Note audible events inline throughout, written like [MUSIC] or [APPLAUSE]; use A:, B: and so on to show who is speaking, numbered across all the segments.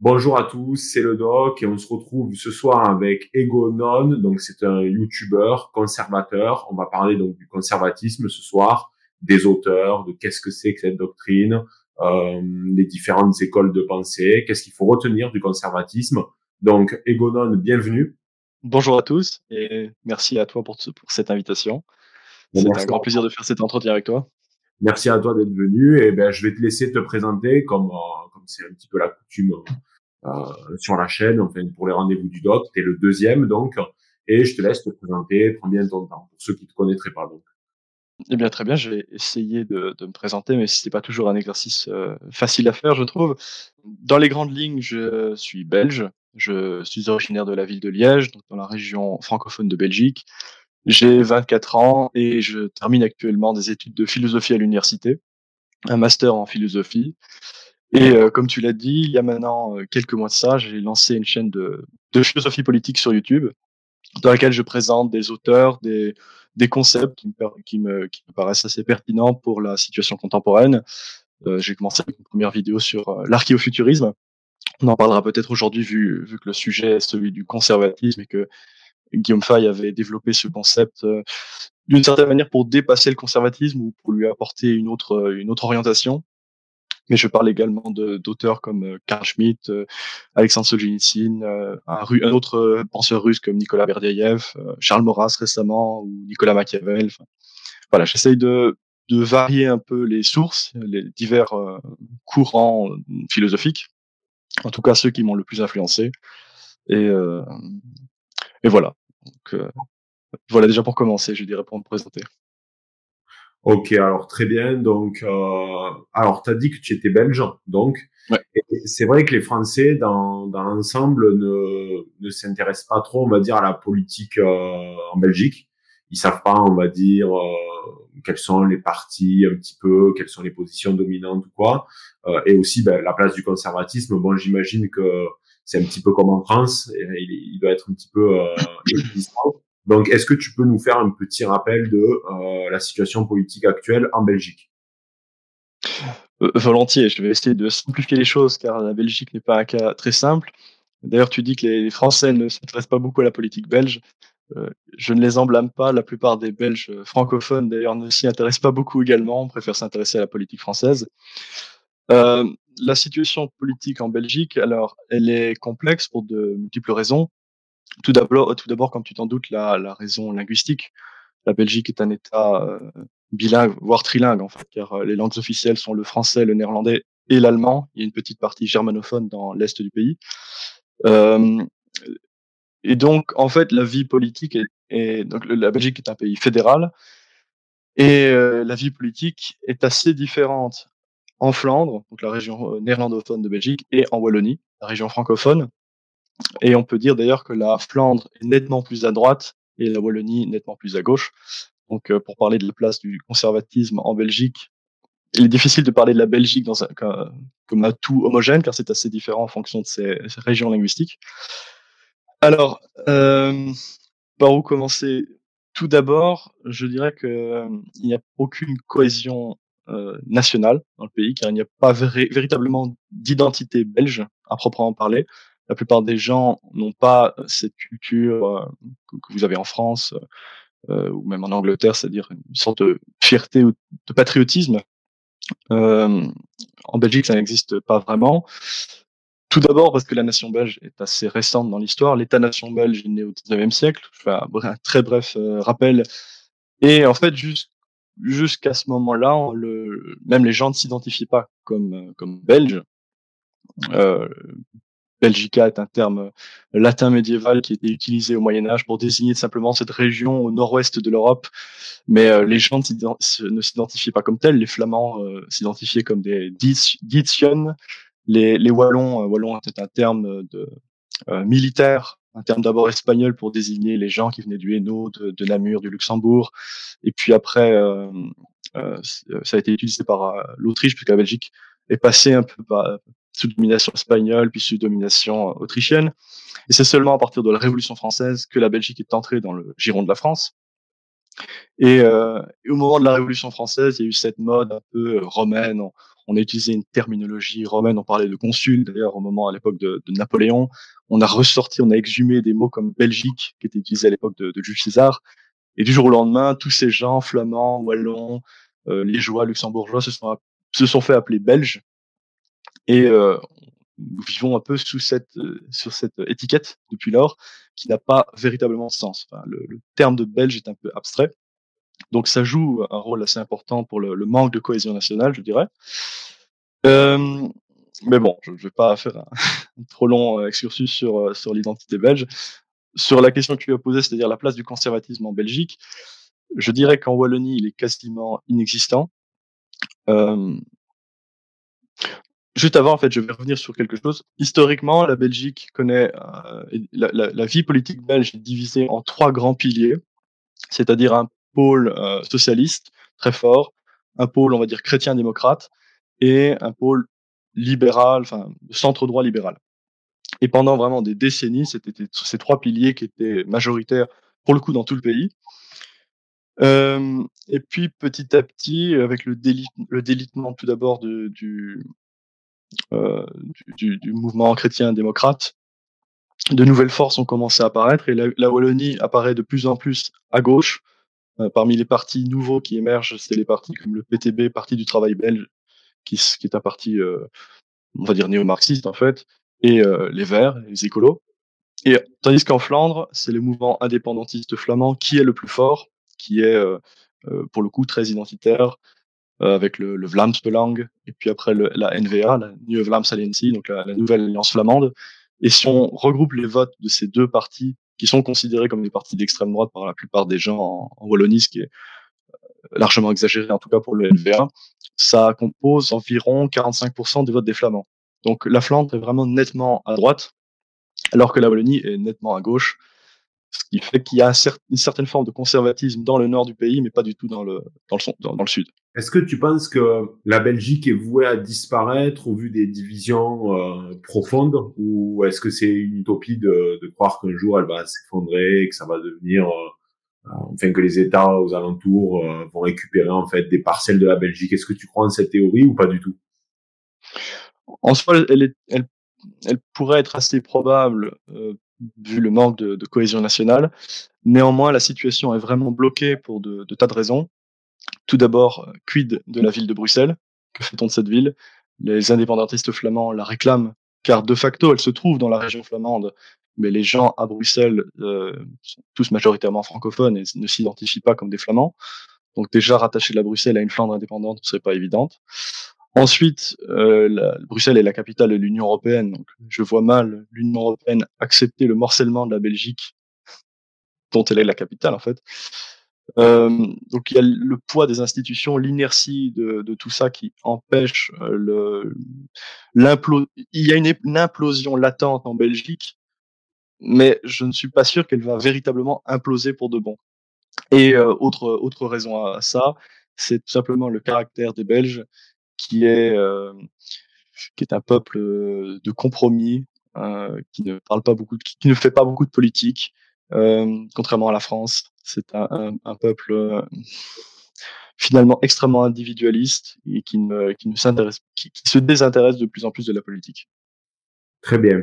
A: Bonjour à tous, c'est le doc et on se retrouve ce soir avec Ego Non, donc c'est un youtubeur conservateur. On va parler donc du conservatisme ce soir, des auteurs, de qu'est-ce que c'est que cette doctrine, euh, les différentes écoles de pensée, qu'est-ce qu'il faut retenir du conservatisme. Donc Ego Non, bienvenue.
B: Bonjour à tous et merci à toi pour, pour cette invitation. C'est un grand plaisir de faire cet entretien avec toi.
A: Merci à toi d'être venu et ben je vais te laisser te présenter comme euh, comme c'est un petit peu la coutume euh, sur la chaîne, enfin pour les rendez-vous du doc. Tu es le deuxième donc et je te laisse te présenter, prends bien ton temps pour ceux qui te connaîtraient pas donc.
B: Eh bien très bien, je vais essayer de, de me présenter, mais c'est pas toujours un exercice euh, facile à faire, je trouve. Dans les grandes lignes, je suis belge, je suis originaire de la ville de Liège, donc dans la région francophone de Belgique. J'ai 24 ans et je termine actuellement des études de philosophie à l'université, un master en philosophie. Et euh, comme tu l'as dit, il y a maintenant euh, quelques mois de ça, j'ai lancé une chaîne de, de, philosophie politique sur YouTube, dans laquelle je présente des auteurs, des, des concepts qui me, qui, me, qui me paraissent assez pertinents pour la situation contemporaine. Euh, j'ai commencé avec une première vidéo sur euh, l'archéofuturisme. On en parlera peut-être aujourd'hui vu, vu que le sujet est celui du conservatisme et que Guillaume Fay avait développé ce concept euh, d'une certaine manière pour dépasser le conservatisme ou pour lui apporter une autre, euh, une autre orientation. Mais je parle également d'auteurs comme euh, Karl Schmitt, Alexandre Solzhenitsyn, un, un, autre penseur russe comme Nicolas Berdyaev, Charles Maurras récemment ou Nicolas Machiavel. Voilà, j'essaye de, de varier un peu les sources, les divers courants philosophiques, en tout cas ceux qui m'ont le plus influencé. Et, et voilà. Donc, euh, voilà déjà pour commencer, je dirais pour me présenter.
A: Ok, alors très bien. Donc, euh, alors tu as dit que tu étais belge, donc ouais. c'est vrai que les Français dans, dans l'ensemble ne, ne s'intéressent pas trop, on va dire, à la politique euh, en Belgique. Ils savent pas, on va dire, euh, quels sont les partis un petit peu, quelles sont les positions dominantes ou quoi, euh, et aussi ben, la place du conservatisme. Bon, j'imagine que c'est un petit peu comme en France, il, il doit être un petit peu euh. [COUGHS] Donc, est-ce que tu peux nous faire un petit rappel de euh, la situation politique actuelle en Belgique?
B: Euh, Volontiers, je vais essayer de simplifier les choses car la Belgique n'est pas un cas très simple. D'ailleurs, tu dis que les Français ne s'intéressent pas beaucoup à la politique belge. Euh, je ne les en blâme pas. La plupart des Belges francophones, d'ailleurs, ne s'y intéressent pas beaucoup également. On préfère s'intéresser à la politique française. La situation politique en Belgique, alors, elle est complexe pour de multiples raisons. Tout d'abord, tout d'abord, comme tu t'en doutes, la, la, raison linguistique. La Belgique est un État euh, bilingue, voire trilingue, en fait, car euh, les langues officielles sont le français, le néerlandais et l'allemand. Il y a une petite partie germanophone dans l'est du pays. Euh, et donc, en fait, la vie politique est, est, donc la Belgique est un pays fédéral et euh, la vie politique est assez différente en Flandre, donc la région euh, néerlandophone de Belgique, et en Wallonie, la région francophone. Et on peut dire d'ailleurs que la Flandre est nettement plus à droite et la Wallonie nettement plus à gauche. Donc, euh, pour parler de la place du conservatisme en Belgique, il est difficile de parler de la Belgique comme un tout homogène, car c'est assez différent en fonction de ses, régions linguistiques. Alors, euh, par où commencer? Tout d'abord, je dirais qu'il euh, n'y a aucune cohésion nationale dans le pays, car il n'y a pas véritablement d'identité belge à proprement parler. La plupart des gens n'ont pas cette culture euh, que, vous avez en France euh, ou même en Angleterre, c'est-à-dire une sorte de fierté ou de patriotisme. Euh, en Belgique, ça n'existe pas vraiment. Tout d'abord parce que la nation belge est assez récente dans l'histoire. L'État-nation belge est né au 19e siècle. Je fais un, très bref euh, rappel. Et en fait, jusqu'à ce moment-là, même les gens ne s'identifient pas comme, euh, comme belges. Euh, Belgica est un terme latin médiéval qui était utilisé au Moyen Âge pour désigner simplement cette région au nord-ouest de l'Europe. Mais euh, les gens ne s'identifiaient pas comme tels. Les Flamands euh, s'identifiaient comme des Dietschen. Les, les Wallons, euh, Wallons était un terme de, militaire un terme d'abord espagnol pour désigner les gens qui venaient du Hainaut, de, de Namur, du Luxembourg. Et puis après, euh, euh, ça a été utilisé par euh, l'Autriche, puisque la Belgique est passée un peu par, sous domination espagnole, puis sous domination autrichienne. Et c'est seulement à partir de la Révolution française que la Belgique est entrée dans le giron de la France. Et, euh, et, au moment de la Révolution française, il y a eu cette mode un peu romaine. On, On a utilisé une terminologie romaine, on parlait de consul, d'ailleurs, au moment, à l'époque de, Napoléon. On a ressorti, on a exhumé des mots comme Belgique, qui étaient utilisés à l'époque de, Jules César. Et du jour au lendemain, tous ces gens, flamands, wallons, euh, liégeois, luxembourgeois, se sont, se sont fait appeler belges. Et nous vivons un peu sous cette, sur cette étiquette depuis lors, qui n'a pas véritablement de sens. le, le, terme de belge est un peu abstrait. Donc ça joue un rôle assez important pour le, le manque de cohésion nationale, je dirais. Euh, mais bon, je ne vais pas faire un, [LAUGHS] trop long excursus sur, sur l'identité belge. Sur la question que tu as posée, c'est-à-dire la place du conservatisme en Belgique, je dirais qu'en Wallonie, il est quasiment inexistant. Euh, juste avant, en fait, je vais revenir sur quelque chose. Historiquement, la Belgique connaît euh, la, la, la, vie politique belge est divisée en trois grands piliers, c'est-à-dire un pôle euh, socialiste très fort, un pôle, on va dire, chrétien-démocrate, et un pôle libéral, enfin, centre droit libéral. Et pendant vraiment des décennies, c'était ces trois piliers qui étaient majoritaires, pour le coup, dans tout le pays. Euh, et puis, petit à petit, avec le, le délitement tout d'abord du, du, du, mouvement chrétien-démocrate, de nouvelles forces ont commencé à apparaître et la, Wallonie apparaît de plus en plus à gauche, euh, parmi les partis nouveaux qui émergent, c'est les partis comme le PTB, Parti du travail belge, qui, est un parti, euh, on va dire néo-marxiste en fait, et euh, les Verts, les écolos. Et tandis qu'en Flandre, c'est le mouvement indépendantiste flamand qui est le plus fort, qui est pour le coup très identitaire, avec le, le Vlaamsbelang, et puis après le, la NVA, la Nieuwe Vlaamse Alliantie, donc la, la, nouvelle alliance flamande. Et si on regroupe les votes de ces deux partis qui sont considérés comme des partis d'extrême droite par la plupart des gens en, en Wallonie, ce qui est euh, largement exagéré, en tout cas pour le NVA, ça compose environ 45% des votes des Flamands. Donc la Flandre est vraiment nettement à droite, alors que la Wallonie est nettement à gauche, ce qui fait qu'il y a une certaine forme de conservatisme dans le nord du pays, mais pas du tout dans le, dans le, dans, dans le sud.
A: Est-ce que tu penses que la Belgique est vouée à disparaître au vu des divisions euh, profondes ou est-ce que c'est une utopie de, de croire qu'un jour elle va s'effondrer et que ça va devenir, euh, enfin que les États aux alentours euh, vont récupérer en fait des parcelles de la Belgique? Est-ce que tu crois en cette théorie ou pas du tout?
B: En soi, elle, est, elle, elle, pourrait être assez probable euh, vu le manque de, cohésion nationale. Néanmoins, la situation est vraiment bloquée pour de, tas de raisons. Tout d'abord, quid de la ville de Bruxelles? Que fait-on de cette ville? Les indépendantistes flamands la réclament, car de facto, elle se trouve dans la région flamande, mais les gens à Bruxelles euh, sont tous majoritairement francophones et ne s'identifient pas comme des flamands. Donc déjà, rattacher la Bruxelles à une Flandre indépendante ne serait pas évidente. Ensuite, euh, Bruxelles est la capitale de l'Union européenne, donc je vois mal l'Union européenne accepter le morcellement de la Belgique, dont elle est la capitale en fait, euh, donc il y a le poids des institutions, l'inertie de, tout ça qui empêche euh, le l'implosion. Il y a une, implosion latente en Belgique, mais je ne suis pas sûr qu'elle va véritablement imploser pour de bon. Et autre autre raison à ça, c'est tout simplement le caractère des Belges, qui est euh, qui est un peuple de compromis, euh, qui ne parle pas beaucoup, qui ne fait pas beaucoup de politique, contrairement à la France c'est un, un, peuple euh, finalement extrêmement individualiste et qui ne, qui ne s'intéresse, qui, se désintéresse de plus en plus de la politique.
A: Très bien.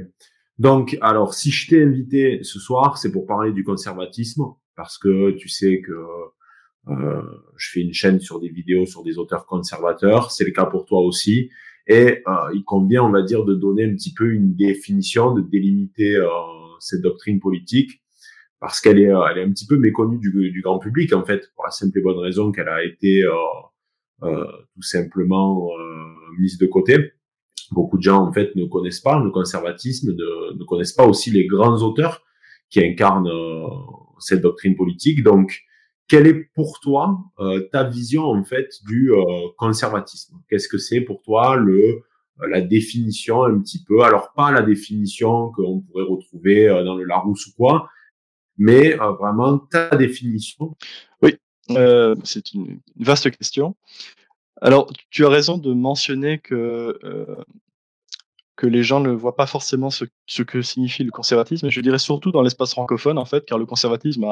A: Donc, alors, si je t'ai invité ce soir, c'est pour parler du conservatisme, parce que tu sais que euh, je fais une chaîne sur des vidéos sur des auteurs conservateurs. C'est le cas pour toi aussi. Et euh, il convient, on va dire, de donner un petit peu une définition, de délimiter euh, cette doctrine politique parce qu'elle est, euh, elle est un petit peu méconnue du, du, grand public en fait, pour la simple et bonne raison qu'elle a été euh, euh, tout simplement euh, mise de côté. Beaucoup de gens en fait ne connaissent pas le conservatisme, ne, ne connaissent pas aussi les grands auteurs qui incarnent euh, cette doctrine politique. Donc, quelle est pour toi ta vision en fait du conservatisme? Qu'est-ce que c'est pour toi le la définition un petit peu, alors pas la définition qu'on pourrait retrouver dans le Larousse ou quoi, mais euh, vraiment ta définition?
B: Oui, euh, c'est une, vaste question. Alors, tu as raison de mentionner que euh, que les gens ne voient pas forcément ce, que signifie le conservatisme. Et je dirais surtout dans l'espace francophone, en fait, car le conservatisme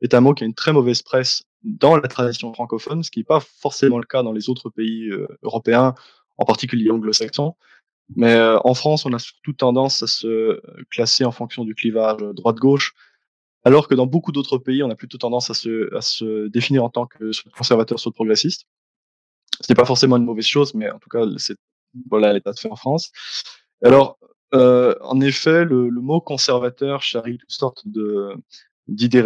B: est un mot qui a une très mauvaise presse dans la tradition francophone, ce qui n'est pas forcément le cas dans les autres pays euh, européens, en particulier anglo-saxon. Mais en France, on a surtout tendance à se classer en fonction du clivage droite-gauche, alors que dans beaucoup d'autres pays, on a plutôt tendance à se, définir en tant que conservateur, soit progressiste. Ce n'est pas forcément une mauvaise chose, mais en tout cas, c'est voilà l'état de fait en France. Alors, euh, en effet, le, mot conservateur charrie toutes sortes de d'idées.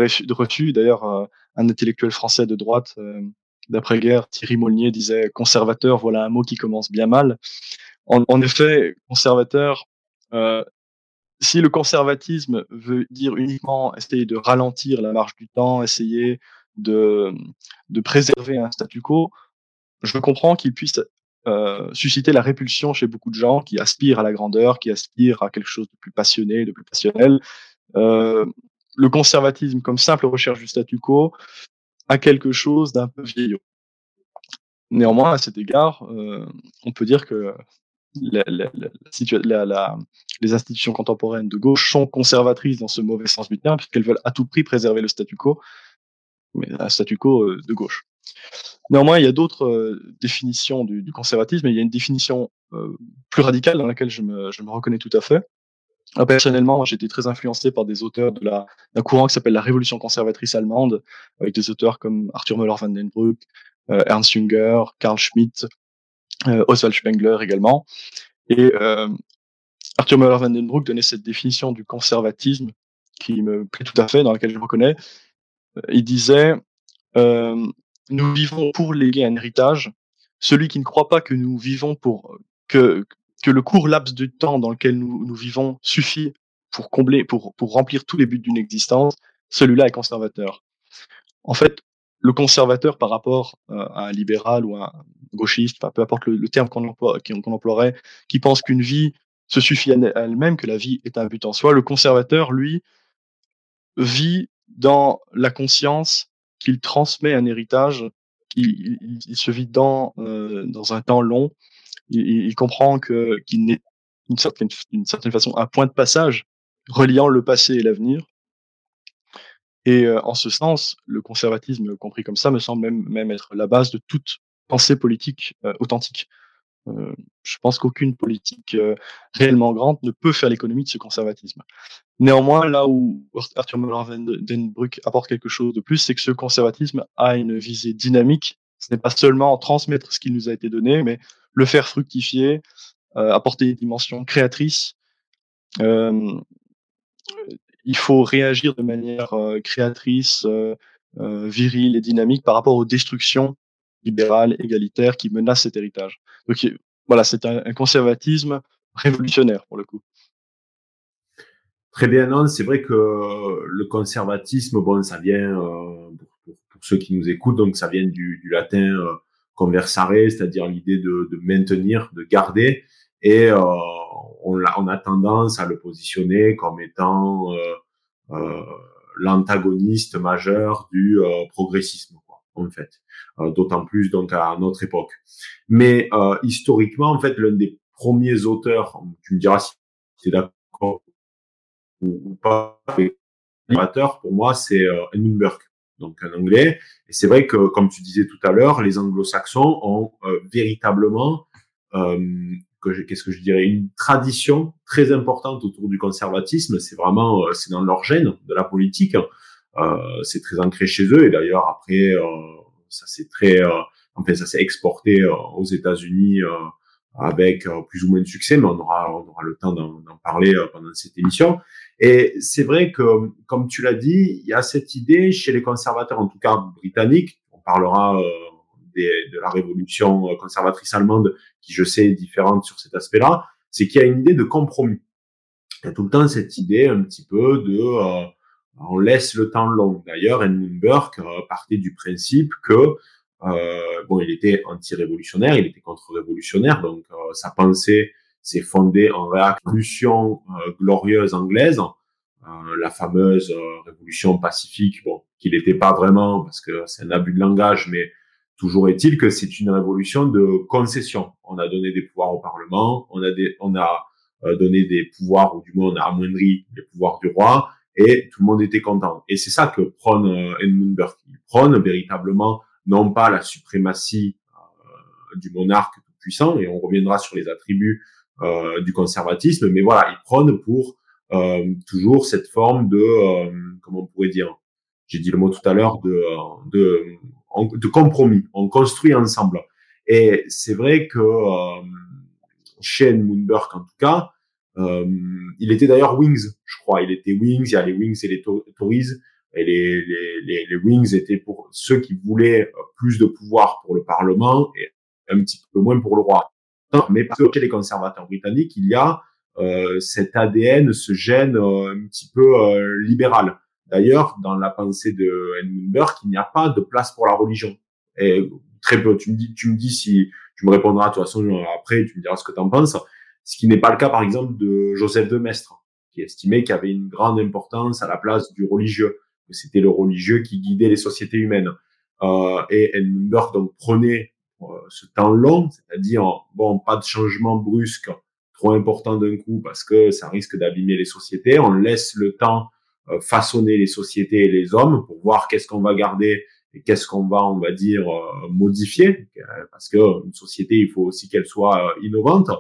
B: D'ailleurs, euh, un intellectuel français de droite euh, d'après-guerre, Thierry Molnier, disait conservateur. Voilà un mot qui commence bien mal. En, en effet, conservateur. Euh, si le conservatisme veut dire uniquement essayer de ralentir la marche du temps, essayer de, de préserver un statu quo, je comprends qu'il puisse euh, susciter la répulsion chez beaucoup de gens qui aspirent à la grandeur, qui aspirent à quelque chose de plus passionné, de plus passionnel. Euh, le conservatisme comme simple recherche du statu quo a quelque chose d'un peu vieillot. Néanmoins, à cet égard, euh, on peut dire que les institutions contemporaines de gauche sont conservatrices dans ce mauvais sens du terme, puisqu'elles veulent à tout prix préserver le statu quo, mais un statu quo de gauche. Néanmoins, il y a d'autres euh, définitions du, conservatisme, et il y a une définition euh, plus radicale dans laquelle je me, reconnais tout à fait. Alors, personnellement, j'ai été très influencé par des auteurs de la, d'un courant qui s'appelle la Révolution conservatrice allemande, avec des auteurs comme Arthur Müller-van den Broek, euh, Ernst Jünger, Karl Schmitt, Oswald Spengler également. Et Arthur Müller-van den Broek donnait cette définition du conservatisme qui me plaît tout à fait, dans laquelle je me reconnais. Il disait nous vivons pour léguer un héritage. Celui qui ne croit pas que nous vivons pour que, que le court laps de temps dans lequel nous, nous vivons suffit pour combler, pour, pour remplir tous les buts d'une existence, celui-là est conservateur. En fait, le conservateur par rapport euh, à un libéral ou un gauchiste, peu importe le, terme qu'on emploie, qu'on emploierait, qui pense qu'une vie se suffit à elle-même, que la vie est un but en soi, le conservateur, lui, vit dans la conscience qu'il transmet un héritage, qu'il il, se vit dans, euh, dans un temps long. Il, il comprend qu'il n'est d'une certaine, certaine façon un point de passage reliant le passé et l'avenir. Et euh, en ce sens, le conservatisme compris comme ça me semble même, même être la base de toute pensée politique euh, authentique. Euh, je pense qu'aucune politique euh, réellement grande ne peut faire l'économie de ce conservatisme. Néanmoins, là où Arthur Müller-Denbruck apporte quelque chose de plus, c'est que ce conservatisme a une visée dynamique. Ce n'est pas seulement transmettre ce qui nous a été donné, mais le faire fructifier, euh, apporter des dimensions créatrices. Il faut réagir de manière créatrice, virile et dynamique par rapport aux destructions libérales, égalitaires qui menacent cet héritage. Donc voilà, c'est un, conservatisme révolutionnaire pour le coup.
A: Très bien, non, c'est vrai que le conservatisme, bon, ça vient, euh, pour, ceux qui nous écoutent, donc ça vient du, latin euh, conversare, c'est-à-dire l'idée de, maintenir, de garder, et euh, on, a, tendance à le positionner comme étant euh, euh, l'antagoniste majeur du euh, progressisme, en fait. D'autant plus donc à notre époque. Mais historiquement, en fait, l'un des premiers auteurs, tu me diras si tu es d'accord ou, pas pour moi, c'est euh, Edmund donc un anglais. Et c'est vrai que, comme tu disais tout à l'heure, les anglo-saxons ont euh, véritablement, euh, qu'est-ce que je dirais, une tradition très importante autour du conservatisme. C'est vraiment, euh, c'est dans leur gène de la politique. Euh, c'est très ancré chez eux. Et d'ailleurs, après, ça s'est très, enfin, ça s'est exporté aux États-Unis avec plus ou moins de succès, mais on aura, on aura le temps d'en parler pendant cette émission. Et c'est vrai que, comme tu l'as dit, il y a cette idée chez les conservateurs, en tout cas britanniques, on parlera euh, des, de la révolution conservatrice allemande, qui je sais est différente sur cet aspect-là, c'est qu'il y a une idée de compromis. Il y a tout le temps cette idée un petit peu de euh, on laisse le temps long. D'ailleurs, Edmund Burke euh, partait du principe que euh, bon, il était anti-révolutionnaire, il était contre-révolutionnaire, donc euh, sa pensée s'est fondée en révolution euh, glorieuse anglaise, euh, la fameuse révolution pacifique, bon, qu'il n'était pas vraiment parce que c'est un abus de langage, mais toujours est-il que c'est une révolution de concession. On a donné des pouvoirs au Parlement, on a, des, on a donné des pouvoirs, ou du moins on a amoindri les pouvoirs du roi, et tout le monde était content. Et c'est ça que prône Edmund Burke. Il prône véritablement non pas la suprématie euh, du monarque puissant, et on reviendra sur les attributs euh, du conservatisme, mais voilà, il prône pour euh, toujours cette forme de, euh, comment on pourrait dire, j'ai dit le mot tout à l'heure, de, de, de compromis. On construit ensemble. Et c'est vrai que euh, chez Moonberg, en tout cas, euh, il était d'ailleurs Wings, je crois. Il était Wings, il y a les Wings et les Tories. Et les, les, les, Wings étaient pour ceux qui voulaient plus de pouvoir pour le Parlement et un petit peu moins pour le roi. Mais parce que chez les conservateurs britanniques, il y a euh, cet ADN, ce gène euh, un petit peu euh, libéral. D'ailleurs, dans la pensée de Edmund Burke, il n'y a pas de place pour la religion. Et très peu. Tu me dis, tu me dis si tu me répondras de toute façon après, tu me diras ce que tu en penses. Ce qui n'est pas le cas, par exemple, de Joseph de Maistre, qui estimait qu'il avait une grande importance à la place du religieux, que c'était le religieux qui guidait les sociétés humaines. Euh, et Edmund donc prenait euh, ce temps long, c'est-à-dire bon, pas de changement brusque trop important d'un coup parce que ça risque d'abîmer les sociétés. On laisse le temps euh, façonner les sociétés et les hommes pour voir qu'est-ce qu'on va garder et qu'est-ce qu'on va, on va dire, euh, modifier. Parce que une société, il faut aussi qu'elle soit innovante.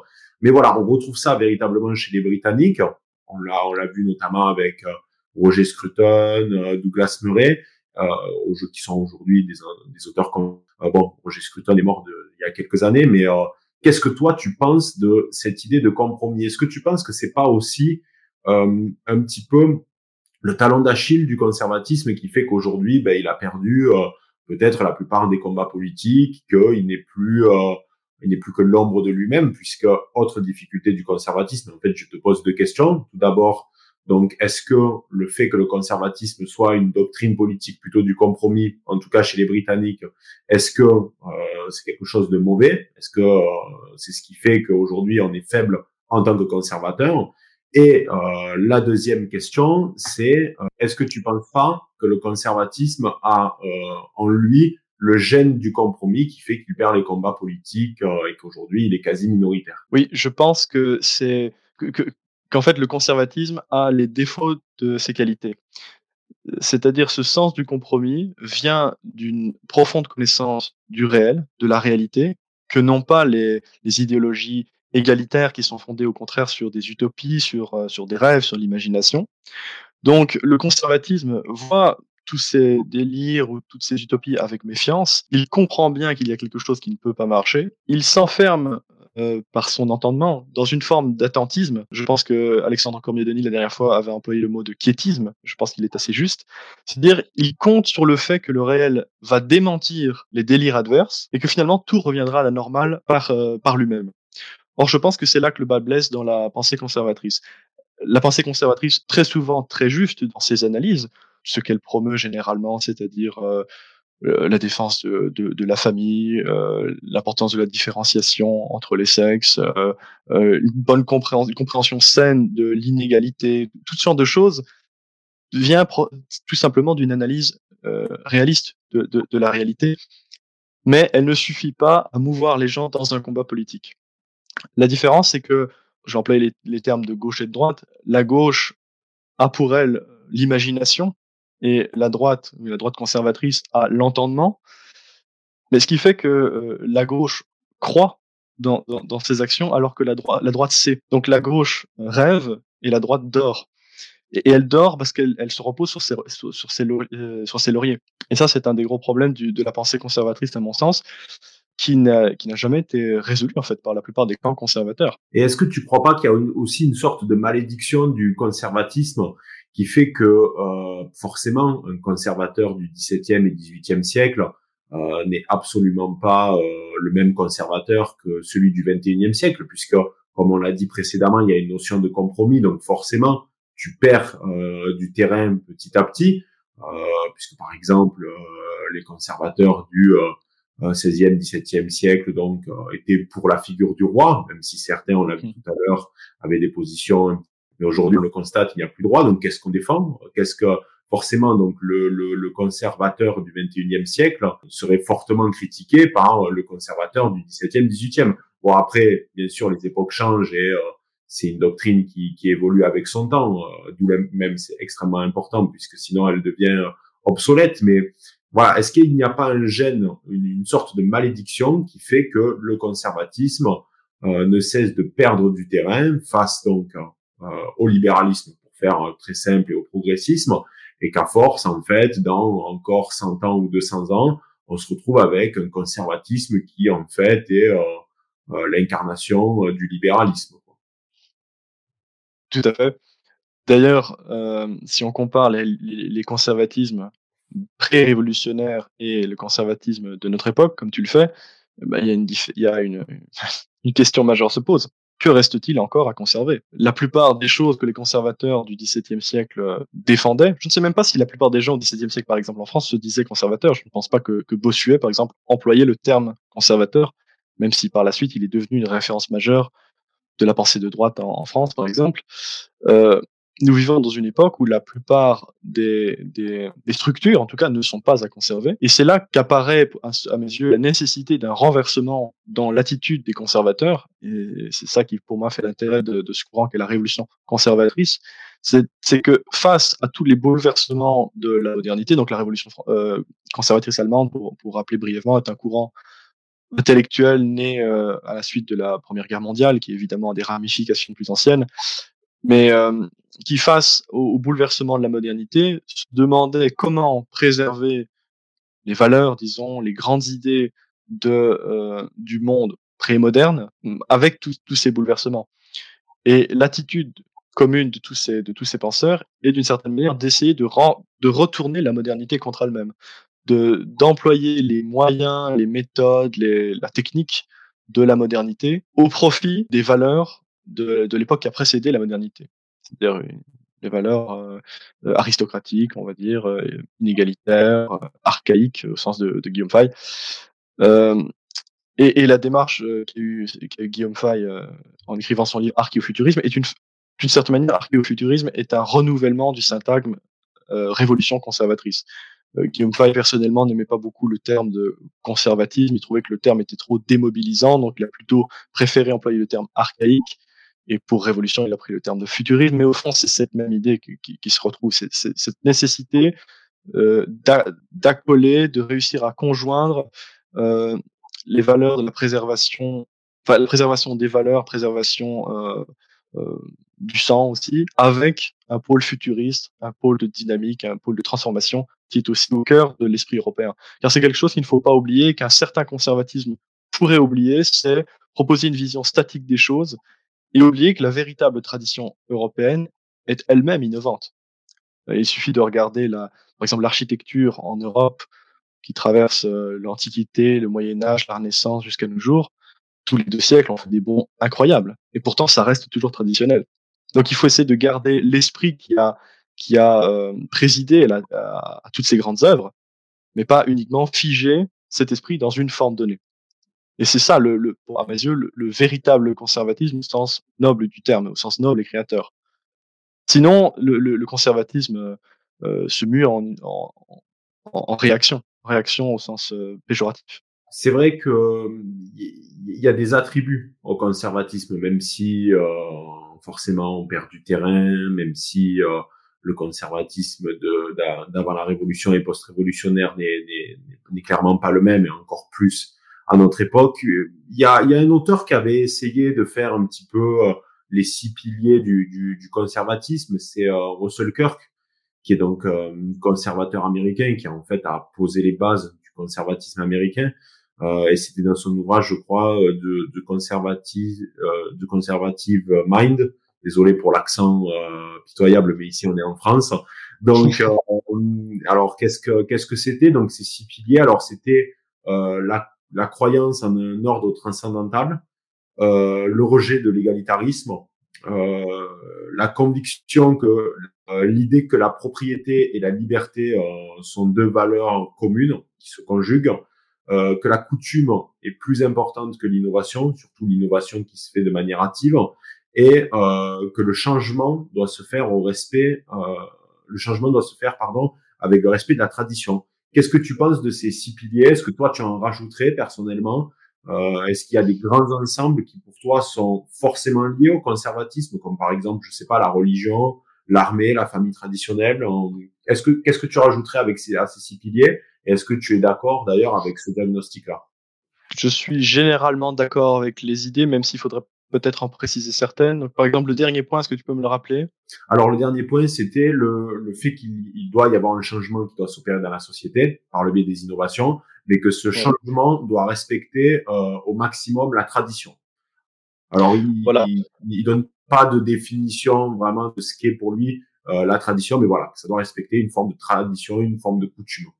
A: Mais voilà, on retrouve ça véritablement chez les Britanniques. On l'a, on l'a vu notamment avec Roger Scruton, Douglas Murray, qui sont aujourd'hui des, auteurs comme bon, Roger Scruton est mort il y a quelques années, mais Qu'est-ce que toi tu penses de cette idée de compromis? Est-ce que tu penses que c'est pas aussi euh, un petit peu le talon d'Achille du conservatisme qui fait qu'aujourd'hui, ben, il a perdu euh, peut-être la plupart des combats politiques, qu'il n'est plus, euh, il n'est plus que l'ombre de lui-même, puisque autre difficulté du conservatisme. En fait, je te pose deux questions. Tout d'abord, donc, est-ce que le fait que le conservatisme soit une doctrine politique plutôt du compromis, en tout cas chez les Britanniques, est-ce que euh, c'est quelque chose de mauvais? Est-ce que euh, c'est ce qui fait qu'aujourd'hui on est faible en tant que conservateur? Et euh, la deuxième question, c'est est-ce que tu penses pas que le conservatisme a en lui le gène du compromis qui fait qu'il perd les combats politiques et qu'aujourd'hui il est quasi minoritaire
B: Oui, je pense que c'est que, qu'en fait le conservatisme a les défauts de ses qualités. C'est-à-dire ce sens du compromis vient d'une profonde connaissance du réel, de la réalité, que n'ont pas les, les, idéologies égalitaires qui sont fondées au contraire sur des utopies, sur, euh, sur des rêves, sur l'imagination. Donc le conservatisme voit tous ces délires ou toutes ces utopies avec méfiance. Il comprend bien qu'il y a quelque chose qui ne peut pas marcher. Il s'enferme euh, par son entendement, dans une forme d'attentisme. Je pense que Alexandre Cormier-Denis, la dernière fois, avait employé le mot de quiétisme. Je pense qu'il est assez juste. C'est-à-dire, il compte sur le fait que le réel va démentir les délires adverses et que finalement tout reviendra à la normale par, euh, par lui-même. Or, je pense que c'est là que le bas blesse dans la pensée conservatrice. La pensée conservatrice, très souvent très juste dans ses analyses, ce qu'elle promeut généralement, c'est-à-dire euh, euh, la défense de, la famille, euh, l'importance de la différenciation entre les sexes, une bonne compréhension, saine de l'inégalité, toutes sortes de choses, vient tout simplement d'une analyse réaliste de, la réalité, mais elle ne suffit pas à mouvoir les gens dans un combat politique. La différence, c'est que, les, les termes de gauche et de droite, la gauche a pour elle l'imagination, et la droite, la droite conservatrice, a l'entendement. Mais ce qui fait que euh, la gauche croit dans, ses actions alors que la, droite la droite sait. Donc la gauche rêve et la droite dort. Et, elle dort parce qu'elle elle se repose euh, sur ses lauriers. Et ça, c'est un des gros problèmes de la pensée conservatrice, à mon sens, qui n'a jamais été résolu en fait par la plupart des camps conservateurs.
A: Et est-ce que tu crois pas qu'il y a aussi une sorte de malédiction du conservatisme qui fait que euh, forcément un conservateur du XVIIe et XVIIIe siècle euh, n'est absolument pas euh, le même conservateur que celui du XXIe siècle, puisque comme on l'a dit précédemment, il y a une notion de compromis, donc forcément tu perds euh, du terrain petit à petit, euh, puisque par exemple les conservateurs du 16e, 17e siècle, donc, étaient pour la figure du roi, même si certains, on l'a vu mmh. tout à l'heure, avaient des positions mais aujourd'hui, on le constate, il n'y a plus droit. Donc, qu'est-ce qu'on défend? Qu'est-ce que forcément donc le, le, le, conservateur du 21e siècle serait fortement critiqué par le conservateur du 17e, 18e. Bon, après, bien sûr, les époques changent et euh, c'est une doctrine qui, qui, évolue avec son temps, euh, d'où même c'est extrêmement important puisque sinon elle devient obsolète. Mais voilà, est-ce qu'il n'y a pas un gène, une, sorte de malédiction qui fait que le conservatisme euh, ne cesse de perdre du terrain face donc au libéralisme, pour faire très simple, et au progressisme, et qu'à force, en fait, dans encore 100 ans ou 200 ans, on se retrouve avec un conservatisme qui, en fait, est euh, l'incarnation du libéralisme.
B: Tout à fait. D'ailleurs, si on compare les, conservatismes pré-révolutionnaire et le conservatisme de notre époque, comme tu le fais, bah, il y a, une, y a une, [LAUGHS] une question majeure se pose. Que reste-t-il encore à conserver? La plupart des choses que les conservateurs du XVIIe siècle euh, défendaient, je ne sais même pas si la plupart des gens au XVIIe siècle, par exemple en France, se disaient conservateurs. Je ne pense pas que, Bossuet, par exemple, employait le terme conservateur, même si par la suite il est devenu une référence majeure de la pensée de droite en, en France, par exemple. Euh, nous vivons dans une époque où la plupart des, des, structures, en tout cas, ne sont pas à conserver. Et c'est là qu'apparaît, à mes yeux, la nécessité d'un renversement dans l'attitude des conservateurs. Et c'est ça qui, pour moi, fait l'intérêt de, ce courant qu'est la révolution conservatrice. C'est que face à tous les bouleversements de la modernité, donc la révolution euh, conservatrice allemande, pour, pour rappeler brièvement, est un courant intellectuel né euh, à la suite de la Première Guerre mondiale, qui évidemment a des ramifications plus anciennes, mais euh, qui, face au, bouleversement de la modernité, se demandait comment préserver les valeurs, disons, les grandes idées euh, du monde pré-moderne avec tous ces bouleversements. Et l'attitude commune de tous ces, de tous ces penseurs est d'une certaine manière d'essayer de, de retourner la modernité contre elle-même, de, d'employer les moyens, les méthodes, la technique de la modernité au profit des valeurs de, de l'époque qui a précédé la modernité. C'est-à-dire les valeurs euh, aristocratiques, on va dire, euh, inégalitaires, euh, archaïques au sens de, Guillaume Fay. Et, et, la démarche qu'a eu, Guillaume Fay en écrivant son livre Archéofuturisme est une, d'une certaine manière, archéofuturisme est un renouvellement du syntagme révolution conservatrice. Guillaume Fay personnellement n'aimait pas beaucoup le terme de conservatisme, il trouvait que le terme était trop démobilisant, donc il a plutôt préféré employer le terme archaïque et pour révolution, il a pris le terme de futurisme, mais au fond, c'est cette même idée qui, se retrouve, c'est cette nécessité euh, d'accoler, de réussir à conjoindre euh, les valeurs de la préservation, enfin la préservation des valeurs, préservation euh, du sang aussi, avec un pôle futuriste, un pôle de dynamique, un pôle de transformation qui est aussi au cœur de l'esprit européen. Car c'est quelque chose qu'il ne faut pas oublier, qu'un certain conservatisme pourrait oublier, c'est proposer une vision statique des choses et oublier que la véritable tradition européenne est elle-même innovante. Il suffit de regarder la, par exemple l'architecture en Europe qui traverse euh, l'Antiquité, le Moyen Âge, la Renaissance jusqu'à nos jours. Tous les deux siècles, on fait des bons incroyables. Et pourtant, ça reste toujours traditionnel. Donc, il faut essayer de garder l'esprit qui a qui a euh, présidé à, à, à, toutes ces grandes œuvres, mais pas uniquement figer cet esprit dans une forme donnée. Et c'est ça, à mes yeux, le, véritable conservatisme au sens noble du terme, au sens noble et créateur. Sinon, le, conservatisme euh, se mue en, en, en, réaction, réaction au sens euh, péjoratif.
A: C'est vrai que il y a des attributs au conservatisme, même si euh, forcément on perd du terrain, même si euh, le conservatisme d'avant la révolution et post-révolutionnaire n'est clairement pas le même, et encore plus à notre époque. Il y a, il y a un auteur qui avait essayé de faire un petit peu euh, les six piliers du, du, du conservatisme, c'est euh, Russell Kirk, qui est donc euh, conservateur américain, qui en fait a posé les bases du conservatisme américain. et c'était dans son ouvrage, je crois, de, de conservative, de conservative mind. Désolé pour l'accent pitoyable, mais ici on est en France. Donc, [LAUGHS] alors qu'est-ce que qu'est-ce que c'était? Donc ces six piliers, alors c'était la la croyance en un ordre transcendantal, euh, le rejet de l'égalitarisme, euh, la conviction que euh, l'idée que la propriété et la liberté euh, sont deux valeurs communes qui se conjuguent, euh, que la coutume est plus importante que l'innovation, surtout l'innovation qui se fait de manière active, et que le changement doit se faire au respect, le changement doit se faire pardon avec le respect de la tradition. Qu'est-ce que tu penses de ces six piliers? Est-ce que toi, tu en rajouterais personnellement? Euh, Est-ce qu'il y a des grands ensembles qui, pour toi, sont forcément liés au conservatisme, comme par exemple, je sais pas, la religion, l'armée, la famille traditionnelle? Est-ce que qu'est-ce que tu rajouterais avec ces, à ces six piliers? Est-ce que tu es d'accord d'ailleurs avec ce diagnostic-là?
B: Je suis généralement d'accord avec les idées, même s'il faudrait peut-être en préciser certaines. par exemple, le dernier point, est-ce que tu peux me le rappeler?
A: Alors, le dernier point, c'était le, le fait qu'il doit y avoir un changement qui doit s'opérer dans la société par le biais des innovations, mais que ce changement doit respecter euh, au maximum la tradition. Alors, il, voilà. il, donne pas de définition vraiment de ce qu'est pour lui euh, la tradition, mais voilà, ça doit respecter une forme de tradition, une forme de coutume.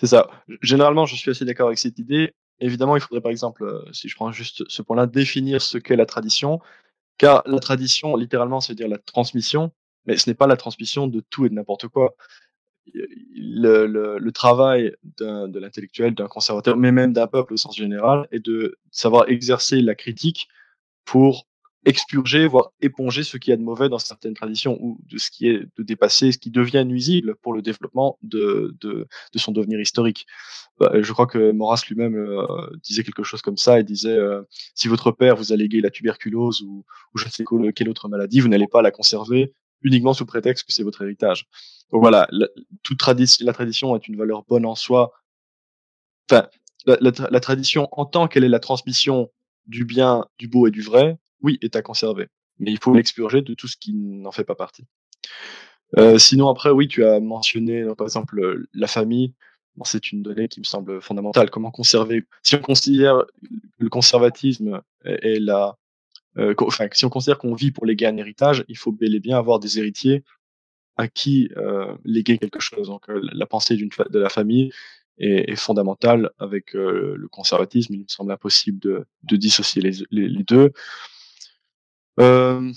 B: C'est ça. Généralement, je suis assez d'accord avec cette idée. Évidemment, il faudrait par exemple, euh, si je prends juste ce point-là, définir ce qu'est la tradition, car la tradition, littéralement, c'est dire la transmission, mais ce n'est pas la transmission de tout et de n'importe quoi. Le, le travail de l'intellectuel, d'un conservateur, mais même d'un peuple au sens général, est de savoir exercer la critique pour expurger, voire éponger ce qu'il y a de mauvais dans certaines traditions ou de ce qui est de dépasser, ce qui devient nuisible pour le développement de, de, de son devenir historique. Bah, je crois que Maurras lui-même euh, disait quelque chose comme ça. Il disait euh, si votre père vous a légué la tuberculose ou, ou je ne sais quelle autre maladie, vous n'allez pas la conserver uniquement sous prétexte que c'est votre héritage. Donc voilà, la, toute tradition, la tradition est une valeur bonne en soi. Enfin, la, la tradition en tant qu'elle est la transmission du bien, du beau et du vrai, oui, est à conserver. Mais il faut l'expurger de tout ce qui n'en fait pas partie. Euh, sinon, après, oui, tu as mentionné, par exemple, la famille. C'est une donnée qui me semble fondamentale. Comment conserver Si on considère le conservatisme et la, euh, enfin, si on considère qu'on vit pour léguer un héritage, il faut bel et bien avoir des héritiers à qui euh, léguer quelque chose. Donc, euh, la pensée de la famille est, fondamentale avec euh, le conservatisme. Il me semble impossible de, dissocier les deux. Euh,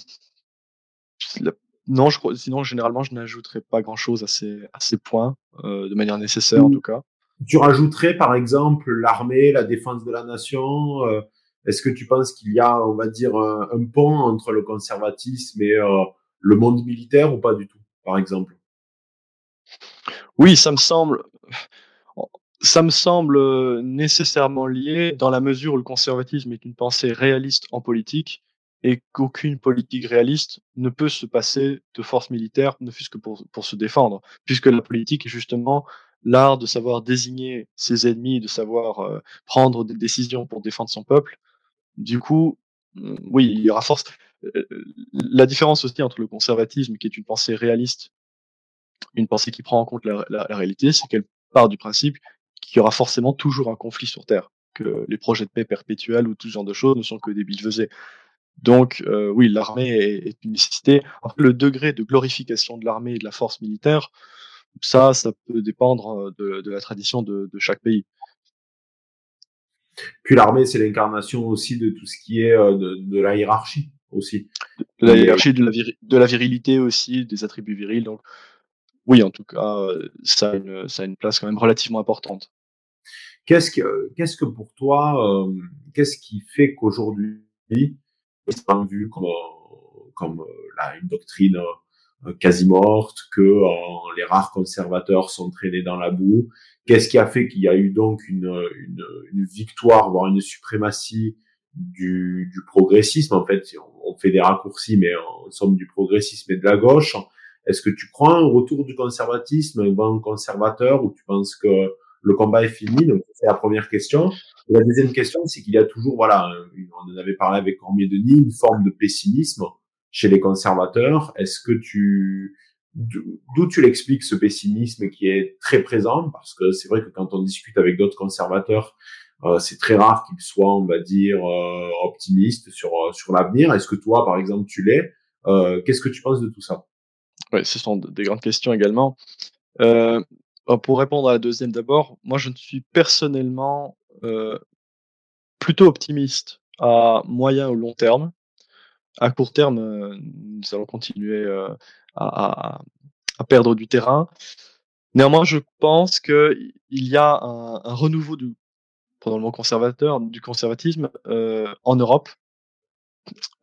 B: non, je sinon, généralement, je n'ajouterais pas grand-chose à ces, à ces points, euh, de manière nécessaire en tout cas.
A: Tu rajouterais, par exemple, l'armée, la défense de la nation. Euh, Est-ce que tu penses qu'il y a, on va dire, un, un, pont entre le conservatisme et euh, le monde militaire ou pas du tout, par exemple?
B: Oui, ça me semble. Ça me semble nécessairement lié dans la mesure où le conservatisme est une pensée réaliste en politique et qu'aucune politique réaliste ne peut se passer de force militaire, ne fût-ce que pour, pour se défendre, puisque la politique est justement l'art de savoir désigner ses ennemis, de savoir euh, prendre des décisions pour défendre son peuple. Du coup, mm, oui, il y aura force. Euh, la différence aussi entre le conservatisme, qui est une pensée réaliste, une pensée qui prend en compte la réalité, c'est qu'elle part du principe qu'il y aura forcément toujours un conflit sur Terre, que les projets de paix perpétuels ou tout ce genre de choses ne sont que des billevesées. Donc euh, oui, l'armée est, est, une nécessité. Après, le degré de glorification de l'armée et de la force militaire, ça, ça peut dépendre euh, de, de la tradition de, de, chaque pays.
A: Puis l'armée, c'est l'incarnation aussi de tout ce qui est euh, de, de la hiérarchie aussi.
B: De la hiérarchie, de la, virilité aussi, des attributs virils. Donc oui, en tout cas, ça a une, ça a une place quand même relativement importante.
A: Qu'est-ce que, qu'est-ce que pour toi, euh, qu'est-ce qui fait qu'aujourd'hui, c'est vu comme, comme là, une doctrine euh, quasi morte, que euh, les rares conservateurs sont traînés dans la boue. Qu'est-ce qui a fait qu'il y a eu donc une, une, victoire, voire une suprématie du, progressisme? En fait, on, on, fait des raccourcis, mais en somme du progressisme et de la gauche. Est-ce que tu crois un retour du conservatisme, un vent conservateur, ou tu penses que le combat est fini Donc, c'est la première question. La deuxième question, c'est qu'il y a toujours, voilà, on en avait parlé avec Cormier Denis, une forme de pessimisme chez les conservateurs. Est-ce que tu, d'où tu l'expliques ce pessimisme qui est très présent? Parce que c'est vrai que quand on discute avec d'autres conservateurs, euh, c'est très rare qu'ils soient, on va dire, euh, optimistes sur sur l'avenir. Est-ce que toi, par exemple, tu l'es? Euh, Qu'est-ce que tu penses de tout ça?
B: Oui, ce sont des grandes questions également. Euh, pour répondre à la deuxième d'abord, moi je suis personnellement plutôt optimiste à moyen ou long terme. À court terme, nous allons continuer à, perdre du terrain. Néanmoins, je pense qu'il y a un, un, renouveau du, pendant le mot conservateur, du conservatisme en Europe.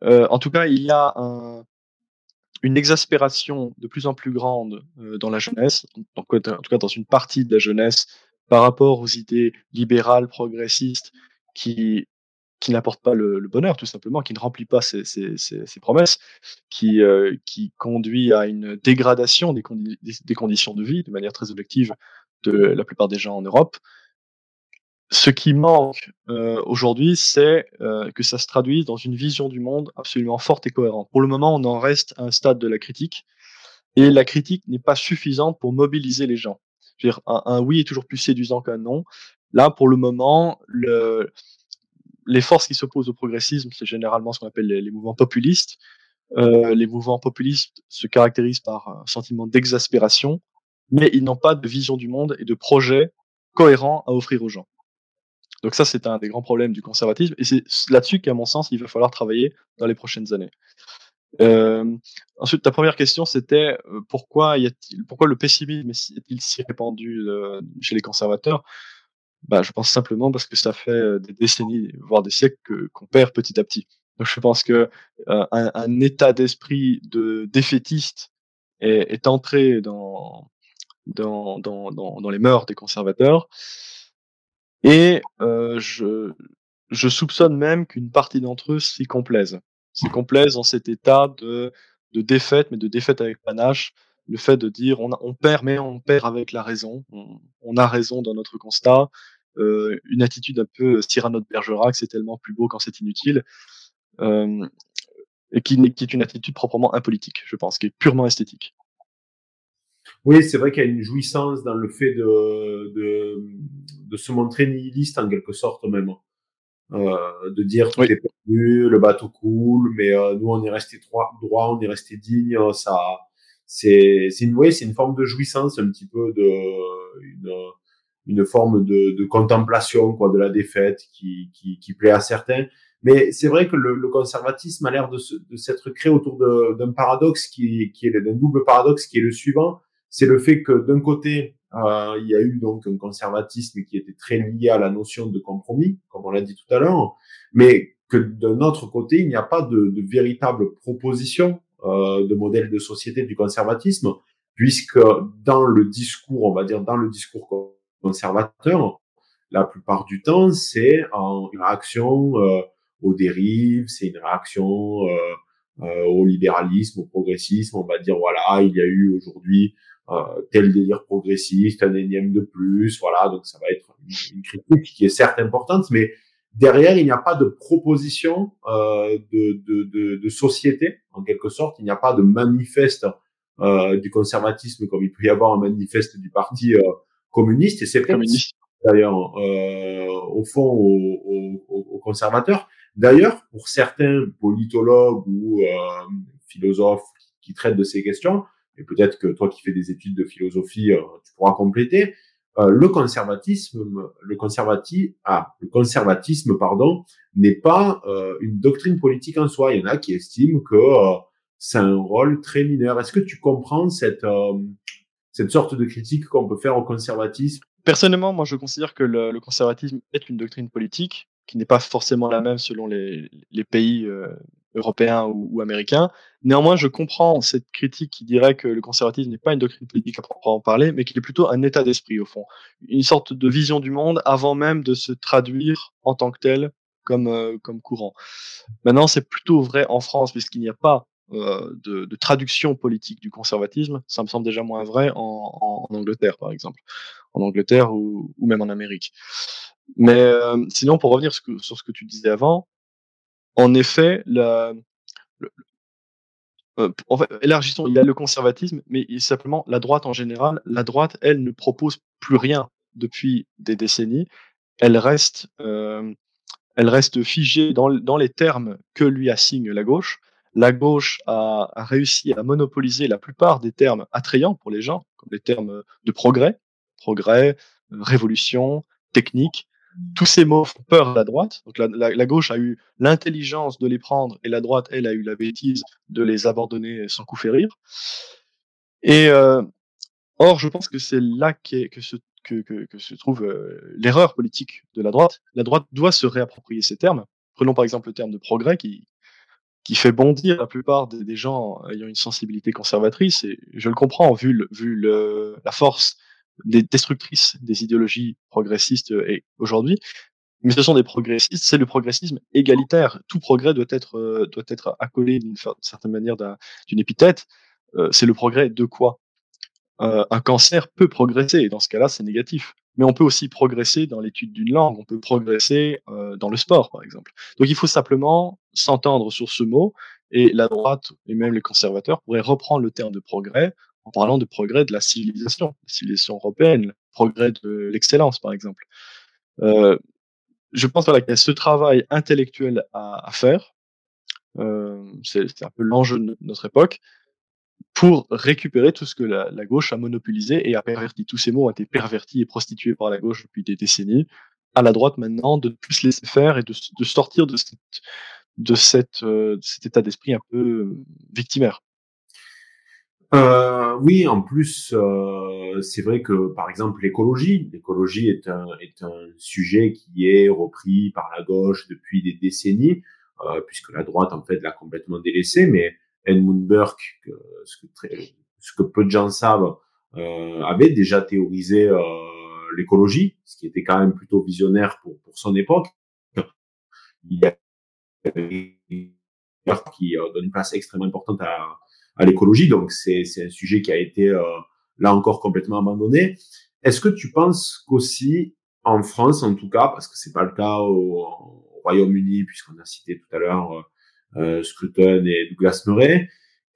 B: En tout cas, il y a un, une exaspération de plus en plus grande euh, dans la jeunesse, en, tout cas dans une partie de la jeunesse, par rapport aux idées libérales, progressistes, qui, qui n'apportent pas le, bonheur, tout simplement, qui ne remplit pas ses, ses, ses, ses promesses, qui, euh, qui conduit à une dégradation des, des, conditions de vie de manière très objective de la plupart des gens en Europe. Ce qui manque euh, aujourd'hui, c'est euh, que ça se traduise dans une vision du monde absolument forte et cohérente. Pour le moment, on en reste à un stade de la critique, et la critique n'est pas suffisante pour mobiliser les gens. Un, oui est toujours plus séduisant qu'un non. Là, pour le moment, le, les forces qui s'opposent au progressisme, c'est généralement ce qu'on appelle les, mouvements populistes. Euh, les mouvements populistes se caractérisent par un sentiment d'exaspération, mais ils n'ont pas de vision du monde et de projet cohérent à offrir aux gens. Donc ça, c'est un des grands problèmes du conservatisme, et c'est là-dessus qu'à mon sens, il va falloir travailler dans les prochaines années. Euh, ensuite, ta première question, c'était euh, pourquoi, y a-t-il, pourquoi le pessimisme est-il si répandu euh, chez les conservateurs? Bah, Je pense simplement parce que ça fait euh, des décennies, voire des siècles qu'on perd petit à petit. Donc je pense que un, un, état d'esprit de défaitiste est, est entré dans, dans, dans, dans les mœurs des conservateurs. Et euh, je, je soupçonne même qu'une partie d'entre eux s'y complaisent. S'y complaisent dans cet état de, de défaite, mais de défaite avec panache. Le fait de dire on, on perd, mais on perd avec la raison. On, on a raison dans notre constat. Euh, une attitude un peu Cyrano de Bergerac, c'est tellement plus beau quand c'est inutile. Euh, et qui, qui est une attitude proprement impolitique, je pense, qui est purement esthétique.
A: Oui, c'est vrai qu'il y a une jouissance dans le fait de, de, de se montrer nihiliste en quelque sorte même. Euh, de dire tout est perdu, le bateau coule, mais euh, nous on est resté droit, droit, on est resté digne. Ça, c'est, c'est une, oui, c'est une forme de jouissance, un petit peu de une, une forme de, de contemplation quoi, de la défaite qui, qui, qui plaît à certains. Mais c'est vrai que le, le, conservatisme a l'air de, de s'être créé autour d'un paradoxe qui, qui est d'un double paradoxe qui est le suivant c'est le fait que d'un côté, euh, il y a eu donc un conservatisme qui était très lié à la notion de compromis, comme on l'a dit tout à l'heure, mais que d'un autre côté, il n'y a pas de, de véritable proposition euh, de modèle de société du conservatisme, puisque dans le discours, on va dire dans le discours conservateur, la plupart du temps, c'est une réaction euh, aux dérives, c'est une réaction euh, euh, au libéralisme, au progressisme. On va dire voilà, il y a eu aujourd'hui tel délire progressiste, un énième de plus, voilà. Donc ça va être une, critique qui est certes importante, mais derrière il n'y a pas de proposition euh, de, de, de, de, société en quelque sorte. Il n'y a pas de manifeste euh, du conservatisme comme il peut y avoir un manifeste du parti euh, communiste. Et c'est communiste d'ailleurs euh, au fond aux, aux, aux conservateurs. D'ailleurs, pour certains politologues ou euh, philosophes qui traitent de ces questions, et peut-être que toi qui fais des études de philosophie, euh, tu pourras compléter. Euh, le conservatisme, le conservatisme, ah, le conservatisme, pardon, n'est pas euh, une doctrine politique en soi. Il y en a qui estiment que c'est un rôle très mineur. Est-ce que tu comprends cette cette sorte de critique qu'on peut faire au conservatisme?
B: Personnellement, moi, je considère que le, conservatisme est une doctrine politique qui n'est pas forcément la même selon les pays européen ou, ou, américain. Néanmoins, je comprends cette critique qui dirait que le conservatisme n'est pas une doctrine politique à proprement parler, mais qu'il est plutôt un état d'esprit au fond, une sorte de vision du monde avant même de se traduire en tant que tel comme euh, comme courant. Maintenant, c'est plutôt vrai en France puisqu'il n'y a pas euh, de, de, traduction politique du conservatisme. Ça me semble déjà moins vrai en, en, Angleterre, par exemple, en Angleterre ou, ou même en Amérique. Mais euh, sinon, pour revenir sur ce que tu disais avant, en effet, euh, élargissons, il y a le conservatisme, mais simplement la droite en général, la droite, elle, ne propose plus rien depuis des décennies. Elle reste, euh, figée dans, les termes que lui assigne la gauche. La gauche a, a, réussi à monopoliser la plupart des termes attrayants pour les gens, comme les termes de progrès, progrès, révolution, technique, tous ces mots font peur à la droite. Donc la, gauche a eu l'intelligence de les prendre et la droite, elle, a eu la bêtise de les abandonner sans coup férir. Et euh, or, je pense que c'est là que se, trouve euh, l'erreur politique de la droite. La droite doit se réapproprier ces termes. Prenons par exemple le terme de progrès qui, fait bondir la plupart des, gens ayant une sensibilité conservatrice. Et je le comprends vu, vu la force des destructrices des idéologies progressistes et aujourd'hui. Mais ce sont des progressistes, c'est le progressisme égalitaire. Tout progrès doit être euh, doit être accolé d'une certaine manière d'une épithète. Euh, c'est le progrès de quoi? Un cancer peut progresser. Et dans ce cas-là, c'est négatif. Mais on peut aussi progresser dans l'étude d'une langue, on peut progresser dans le sport, par exemple. Donc il faut simplement s'entendre sur ce mot, et la droite et même les conservateurs pourraient reprendre le terme de progrès en parlant de progrès de la civilisation, la civilisation européenne, progrès de l'excellence, par exemple. Euh, je pense voilà, qu'il y a ce travail intellectuel à, faire. Euh, c'est un peu l'enjeu de notre époque pour récupérer tout ce que la, gauche a monopolisé et a perverti. Tous ces mots ont été pervertis et prostitués par la gauche depuis des décennies. À la droite maintenant, de plus laisser faire et de, sortir euh, de cet état d'esprit un peu victimaire.
A: Euh, oui, en plus, euh, c'est vrai que par exemple l'écologie, l'écologie est un est un sujet qui est repris par la gauche depuis des décennies, euh, puisque la droite en fait l'a complètement délaissé. Mais Edmund Burke, ce que ce que peu de gens savent, euh, avait déjà théorisé euh, l'écologie, ce qui était quand même plutôt visionnaire pour pour son époque. Il y a qui donne une place extrêmement importante à à l'écologie. Donc c'est un sujet qui a été euh, là encore complètement abandonné. Est-ce que tu penses qu'aussi en France, en tout cas, parce que c'est pas le cas au, Royaume-Uni, puisqu'on a cité tout à l'heure euh, euh Scruton et Douglas Murray,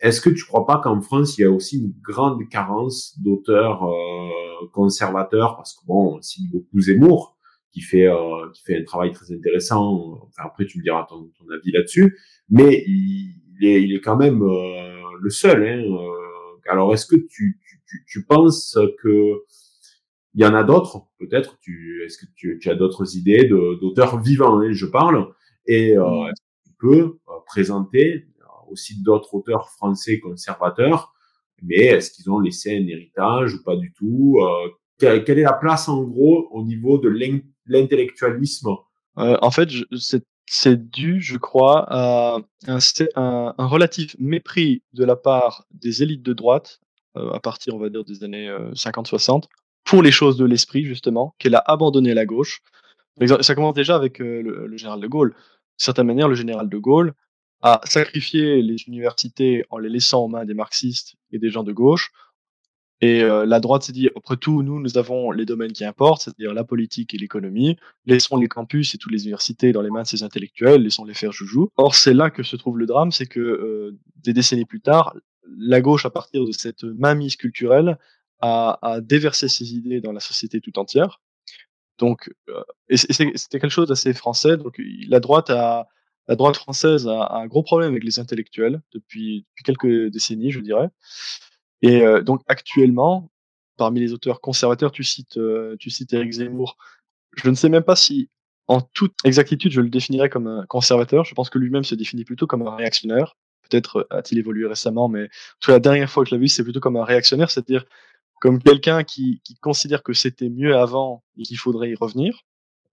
A: est-ce que tu crois pas qu'en France, il y a aussi une grande carence d'auteurs euh, conservateurs? Parce que bon, on cite beaucoup Zemmour, qui fait euh, qui fait un travail très intéressant. Enfin, après, tu me diras ton, ton avis là-dessus. Mais il, il, est, il est quand même euh, le seul. Hein, euh. alors, est-ce que tu, tu, tu, penses que il y en a d'autres Peut-être. Tu, est-ce que tu, tu as d'autres idées d'auteurs vivants hein, Je parle. Et euh, mm. tu peux euh, présenter aussi d'autres auteurs français conservateurs, mais est-ce qu'ils ont laissé un héritage ou pas du tout quelle, est la place en gros au niveau de l'intellectualisme?
B: En fait, c'est c'est dû, je crois, à un, relatif mépris de la part des élites de droite, euh, à partir, on va dire, des années 50-60, euh, pour les choses de l'esprit, justement, qu'elle a abandonné la gauche. Ça commence déjà avec euh, le, général de Gaulle. De certaine manière, le général de Gaulle a sacrifié les universités en les laissant aux mains des marxistes et des gens de gauche, et euh, la droite s'est dit, après tout, nous, nous avons les domaines qui importent, c'est-à-dire la politique et l'économie. Laissons les campus et toutes les universités dans les mains de ces intellectuels, laissons-les faire joujou. Or, c'est là que se trouve le drame, c'est que euh, des décennies plus tard, la gauche, à partir de cette mainmise culturelle, a, a déversé ses idées dans la société tout entière. Donc, euh, c'était quelque chose d'assez français. Donc, la droite a, la droite française a, a, un gros problème avec les intellectuels depuis, depuis quelques décennies, je dirais. Et euh, donc actuellement, parmi les auteurs conservateurs, tu cites, euh, tu cites Eric Zemmour. Je ne sais même pas si, en toute exactitude, je le définirais comme un conservateur. Je pense que lui-même se définit plutôt comme un réactionnaire. Peut-être euh, a-t-il évolué récemment, mais tout la dernière fois que je l'ai vu, c'est plutôt comme un réactionnaire, c'est-à-dire comme quelqu'un qui, qui considère que c'était mieux avant et qu'il faudrait y revenir.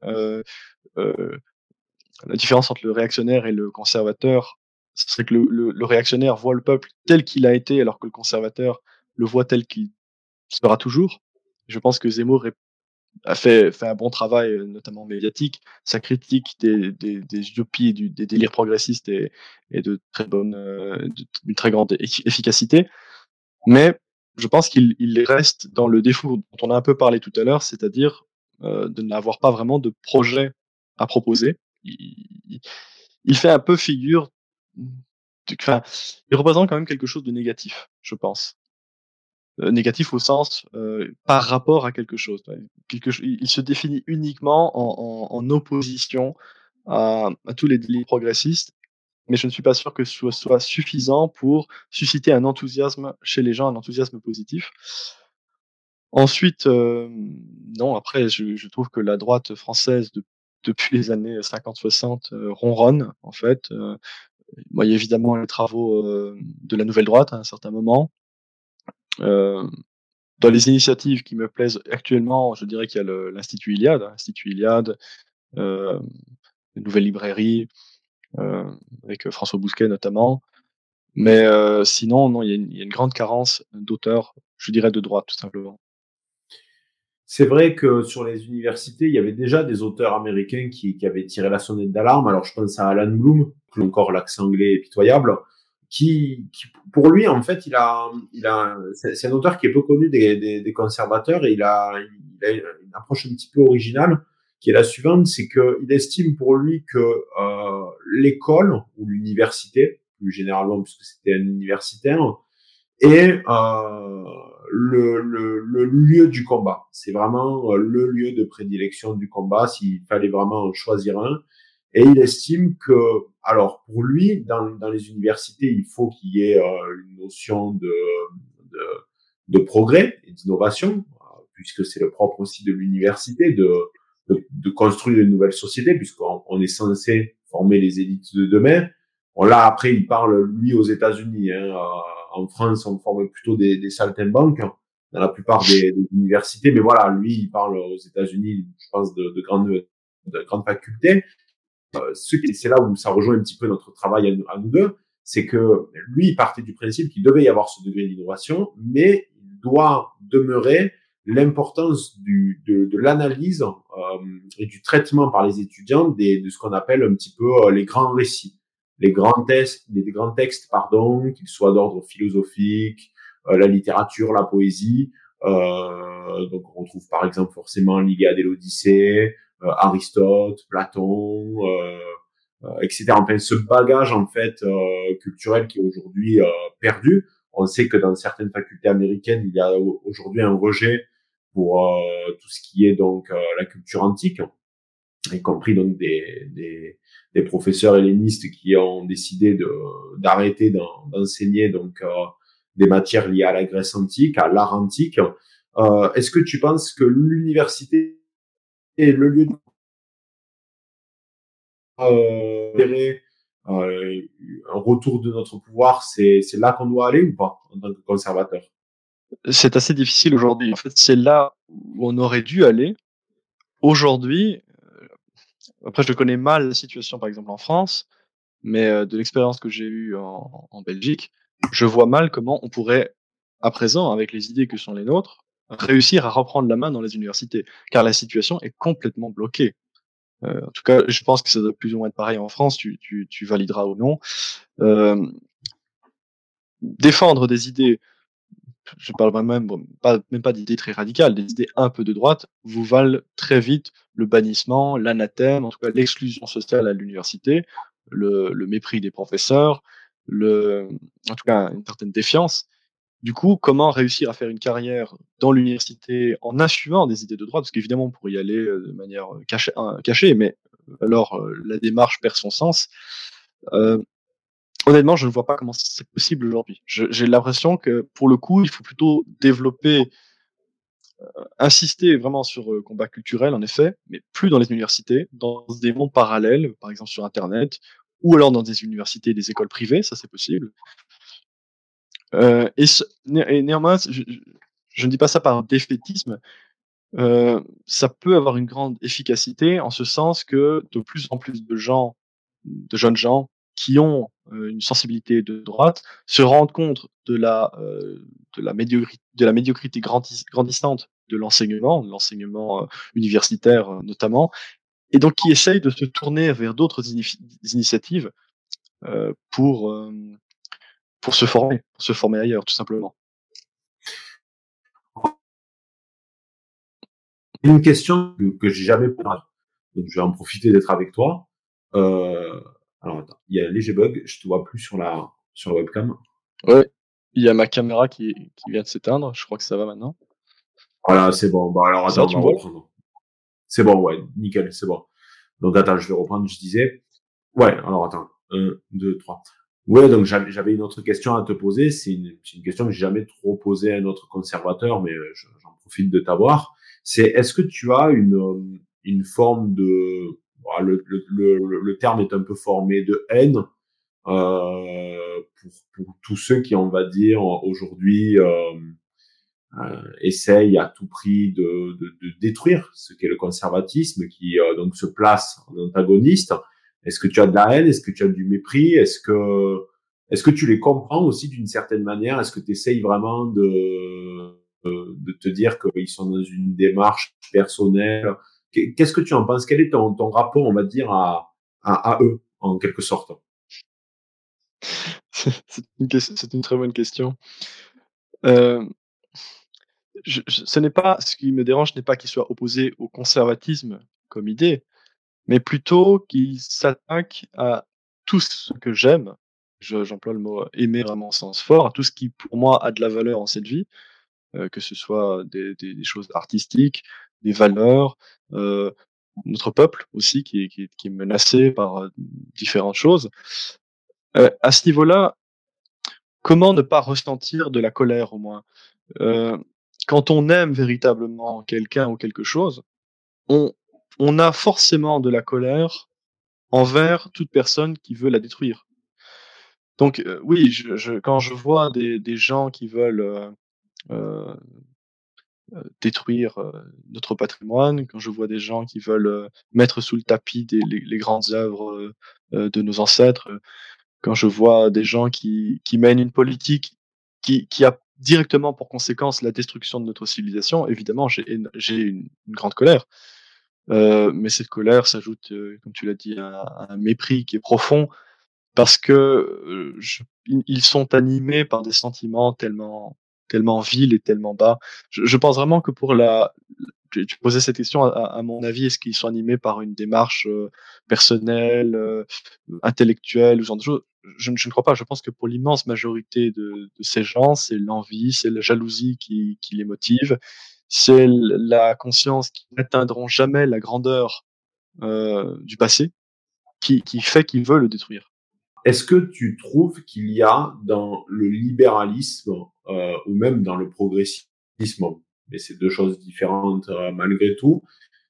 B: Euh, euh, la différence entre le réactionnaire et le conservateur, ce serait que le, réactionnaire voit le peuple tel qu'il a été, alors que le conservateur le voit tel qu'il sera toujours. Je pense que Zemmour a fait, un bon travail, euh, notamment médiatique. Sa critique des, des, des utopies, du, des délires progressistes est, de très bonne, euh, d'une très grande efficacité. Mais je pense qu'il il reste dans le défaut dont on a un peu parlé tout à l'heure, c'est-à-dire euh, de n'avoir pas vraiment de projet à proposer. Il, fait un peu figure Il représente quand même quelque chose de négatif, je pense. Euh, négatif au sens euh, par rapport à quelque chose. Quelque, il se définit uniquement en, opposition à, tous les délits progressistes, mais je ne suis pas sûr que ce soit, suffisant pour susciter un enthousiasme chez les gens, un enthousiasme positif. Ensuite, euh, non, après, je, trouve que la droite française, de, depuis les années 50-60, euh, ronronne, en fait. Il y a évidemment les travaux euh, de la nouvelle droite à un certain moment. Euh, dans les initiatives qui me plaisent actuellement, je dirais qu'il y a l'Institut Iliade, hein, l'Institut Iliade, euh, nouvelle librairie, euh, avec François Bousquet notamment. Mais sinon, non, il y, y, a une, grande carence d'auteurs, je dirais de droite, tout simplement.
A: C'est vrai que sur les universités, il y avait déjà des auteurs américains qui, qui avaient tiré la sonnette d'alarme. Alors, je pense à Alan Bloom, encore l'accent anglais est pitoyable, qui, qui, pour lui, en fait, il a, il a, c'est un auteur qui est peu connu des, des, des, conservateurs et il a, il a une approche un petit peu originale qui est la suivante, c'est qu'il estime pour lui que euh, l'école ou l'université, plus généralement puisque c'était un universitaire, est euh, le, le, le, lieu du combat. C'est vraiment euh, le lieu de prédilection du combat s'il fallait vraiment en choisir un. Et il estime que, alors pour lui, dans, dans les universités, il faut qu'il y ait euh, une notion de, de, de progrès et d'innovation, puisque c'est le propre aussi de l'université de, de, de, construire une nouvelle société, puisqu'on on est censé former les élites de demain. Bon, là, après, il parle, lui, aux États-Unis. Hein, en France, on forme plutôt des, des saltimbanques dans la plupart des, des, universités. Mais voilà, lui, il parle aux États-Unis, je pense, de, de grandes, de grandes facultés. Euh, c'est là où ça rejoint un petit peu notre travail à, nous deux, c'est que lui, il partait du principe qu'il devait y avoir ce degré d'innovation, mais il doit demeurer l'importance de, de l'analyse euh, et du traitement par les étudiants des, de ce qu'on appelle un petit peu euh, les grands récits, les grands textes, les, grands textes, pardon, qu'ils soient d'ordre philosophique, euh, la littérature, la poésie. Euh, donc on retrouve par exemple forcément l'Iliade et l'Odyssée, euh, Aristote, Platon, etc. Enfin, ce bagage en fait culturel qui est aujourd'hui perdu. On sait que dans certaines facultés américaines, il y a aujourd'hui un rejet pour euh, tout ce qui est donc euh, la culture antique, y compris donc des, des, professeurs hellénistes qui ont décidé de d'arrêter d'enseigner donc euh, des matières liées à la Grèce antique, à l'art antique. Est-ce que tu penses que l'université est le lieu de euh, un retour de notre pouvoir, c'est là qu'on doit aller ou pas en tant que conservateur?
B: C'est assez difficile aujourd'hui. En fait, c'est là où on aurait dû aller. Aujourd'hui, euh, après, je connais mal la situation, par exemple, en France, mais de l'expérience que j'ai eue en, Belgique, je vois mal comment on pourrait, à présent, avec les idées que sont les nôtres, réussir à reprendre la main dans les universités, car la situation est complètement bloquée. En tout cas, je pense que ça doit plus ou moins être pareil en France, tu, tu, tu valideras ou non. Défendre des idées je parle même pas, même pas d'idées très radicales, des idées un peu de droite, vous valent très vite le bannissement, l'anathème, en tout cas l'exclusion sociale à l'université, le, mépris des professeurs, le, en tout cas une certaine défiance. Du coup, comment réussir à faire une carrière dans l'université en assumant des idées de droite? Parce qu'évidemment, on pourrait y aller euh, de manière cachée, cachée mais alors euh, la démarche perd son sens. Euh, honnêtement, je ne vois pas comment c'est possible aujourd'hui. J'ai l'impression que pour le coup, il faut plutôt développer, euh, insister vraiment sur le combat culturel, en effet, mais plus dans les universités, dans des mondes parallèles, par exemple sur Internet, ou alors dans des universités, des écoles privées, ça c'est possible. Euh, et, néanmoins, je, ne dis pas ça par défaitisme. Euh, ça peut avoir une grande efficacité en ce sens que de plus en plus de gens, de jeunes gens, qui ont euh, une sensibilité de droite se rendent compte de la, euh, de la, médiocrité, grandissante de l'enseignement, de l'enseignement euh, universitaire notamment, et donc qui essayent de se tourner vers d'autres initiatives pour, pour se former, pour se former ailleurs, tout simplement.
A: Une question que, que j'ai jamais posée, donc je vais en profiter d'être avec toi. Alors attends, il y a un léger bug, je te vois plus sur la, sur la webcam.
B: Ouais, il y a ma caméra qui, qui vient de s'éteindre, je crois que ça va maintenant.
A: Voilà, c'est bon. Bon, alors attends, on va reprendre. C'est bon, ouais, nickel, c'est bon. Donc attends, je vais reprendre, je disais. Ouais, alors attends, un, deux, trois. Ouais, donc j'avais une autre question à te poser. C'est une, une, question que j'ai jamais trop posée à un autre conservateur, mais euh, j'en profite de t'avoir. C'est est-ce que tu as une, une forme de le, le, le, terme est un peu formé de haine euh, pour, pour, tous ceux qui, on va dire, aujourd'hui euh, euh, essayent à tout prix de, de, de détruire ce qu'est le conservatisme, qui euh, donc se place en antagoniste. Est-ce que tu as de la haine? Est-ce que tu as du mépris? Est-ce que est-ce que tu les comprends aussi d'une certaine manière? Est-ce que tu essayes vraiment de de te dire qu'ils sont dans une démarche personnelle Qu'est-ce que tu en penses? Quel est ton, rapport, on va dire, à, eux, en quelque sorte? [LAUGHS]
B: C'est une, très bonne question. Euh, ce n'est pas ce qui me dérange n'est pas qu'il soit opposé au conservatisme comme idée, mais plutôt qu'il s'attaque à tout ce que j'aime. J'emploie le mot aimer vraiment au sens fort, à tout ce qui pour moi a de la valeur en cette vie, euh, que ce soit des, choses artistiques, des valeurs, euh, notre peuple aussi qui, qui, qui, est menacé par euh, différentes choses. Euh, à ce niveau-là, comment ne pas ressentir de la colère au moins? Euh, Quand on aime véritablement quelqu'un ou quelque chose, on, on a forcément de la colère envers toute personne qui veut la détruire. Donc euh, oui, je, je, quand je vois des, des gens qui veulent euh, euh détruire notre patrimoine, quand je vois des gens qui veulent mettre sous le tapis des, les, les grandes œuvres de nos ancêtres, quand je vois des gens qui, qui mènent une politique qui, qui a directement pour conséquence la destruction de notre civilisation, évidemment, j'ai une, une, grande colère. Euh, mais cette colère s'ajoute, euh, comme tu l'as dit, à, un mépris qui est profond parce que euh, je, ils sont animés par des sentiments tellement tellement vils et tellement bas. Je, je pense vraiment que pour la, tu, tu posais cette question à, à mon avis, est-ce qu'ils sont animés par une démarche euh, personnelle, euh, intellectuelle, ou genre de choses? Je, je, ne crois pas. Je pense que pour l'immense majorité de, de, ces gens, c'est l'envie, c'est la jalousie qui, qui les motive, c'est la conscience qu'ils n'atteindront jamais la grandeur euh, du passé qui, qui fait qu'ils veulent le détruire.
A: Est-ce que tu trouves qu'il y a dans le libéralisme euh, ou même dans le progressisme, mais c'est deux choses différentes euh, malgré tout,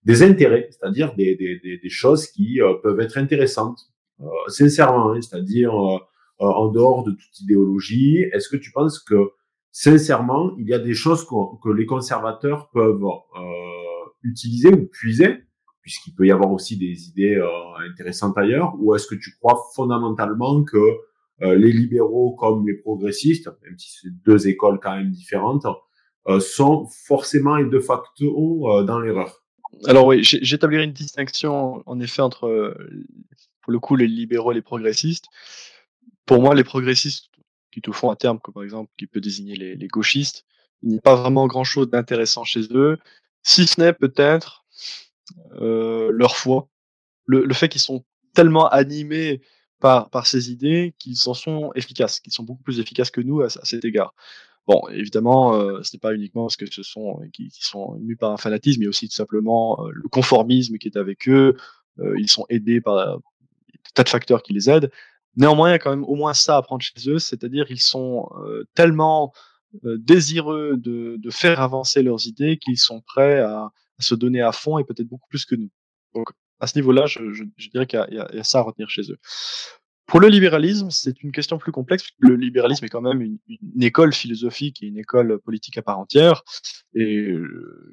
A: des intérêts, c'est-à-dire des, des, des, choses qui euh, peuvent être intéressantes, euh, sincèrement, hein, c'est-à-dire en dehors de toute idéologie. Est-ce que tu penses que sincèrement, il y a des choses que, les conservateurs peuvent euh, utiliser ou puiser, puisqu'il peut y avoir aussi des idées euh, intéressantes ailleurs, ou est-ce que tu crois fondamentalement que euh, les libéraux comme les progressistes, même si c'est deux écoles quand même différentes, euh, sont forcément et de facto dans l'erreur?
B: Alors oui, j'établirai une distinction en effet entre, pour le coup, les libéraux et les progressistes. Pour moi, les progressistes qui te font un terme, comme par exemple, qui peut désigner les, les gauchistes. Il n'y a pas vraiment grand-chose d'intéressant chez eux, si ce n'est peut-être leur foi, le, fait qu'ils sont tellement animés par, par ces idées qu'ils en sont efficaces, qu'ils sont beaucoup plus efficaces que nous à, cet égard. Bon, évidemment, euh, ce n'est pas uniquement parce que ce sont qui, qui sont mus par un fanatisme, mais aussi tout simplement euh, le conformisme qui est avec eux. Euh, ils sont aidés par des tas de facteurs qui les aident. Néanmoins, il y a quand même au moins ça à prendre chez eux, c'est-à-dire ils sont euh, tellement euh, désireux de, de, faire avancer leurs idées qu'ils sont prêts à, se donner à fond et peut-être beaucoup plus que nous. Donc à ce niveau-là, je, dirais qu'il y, a ça à retenir chez eux. Pour le libéralisme, c'est une question plus complexe. Le libéralisme est quand même une, école philosophique et une école politique à part entière. Et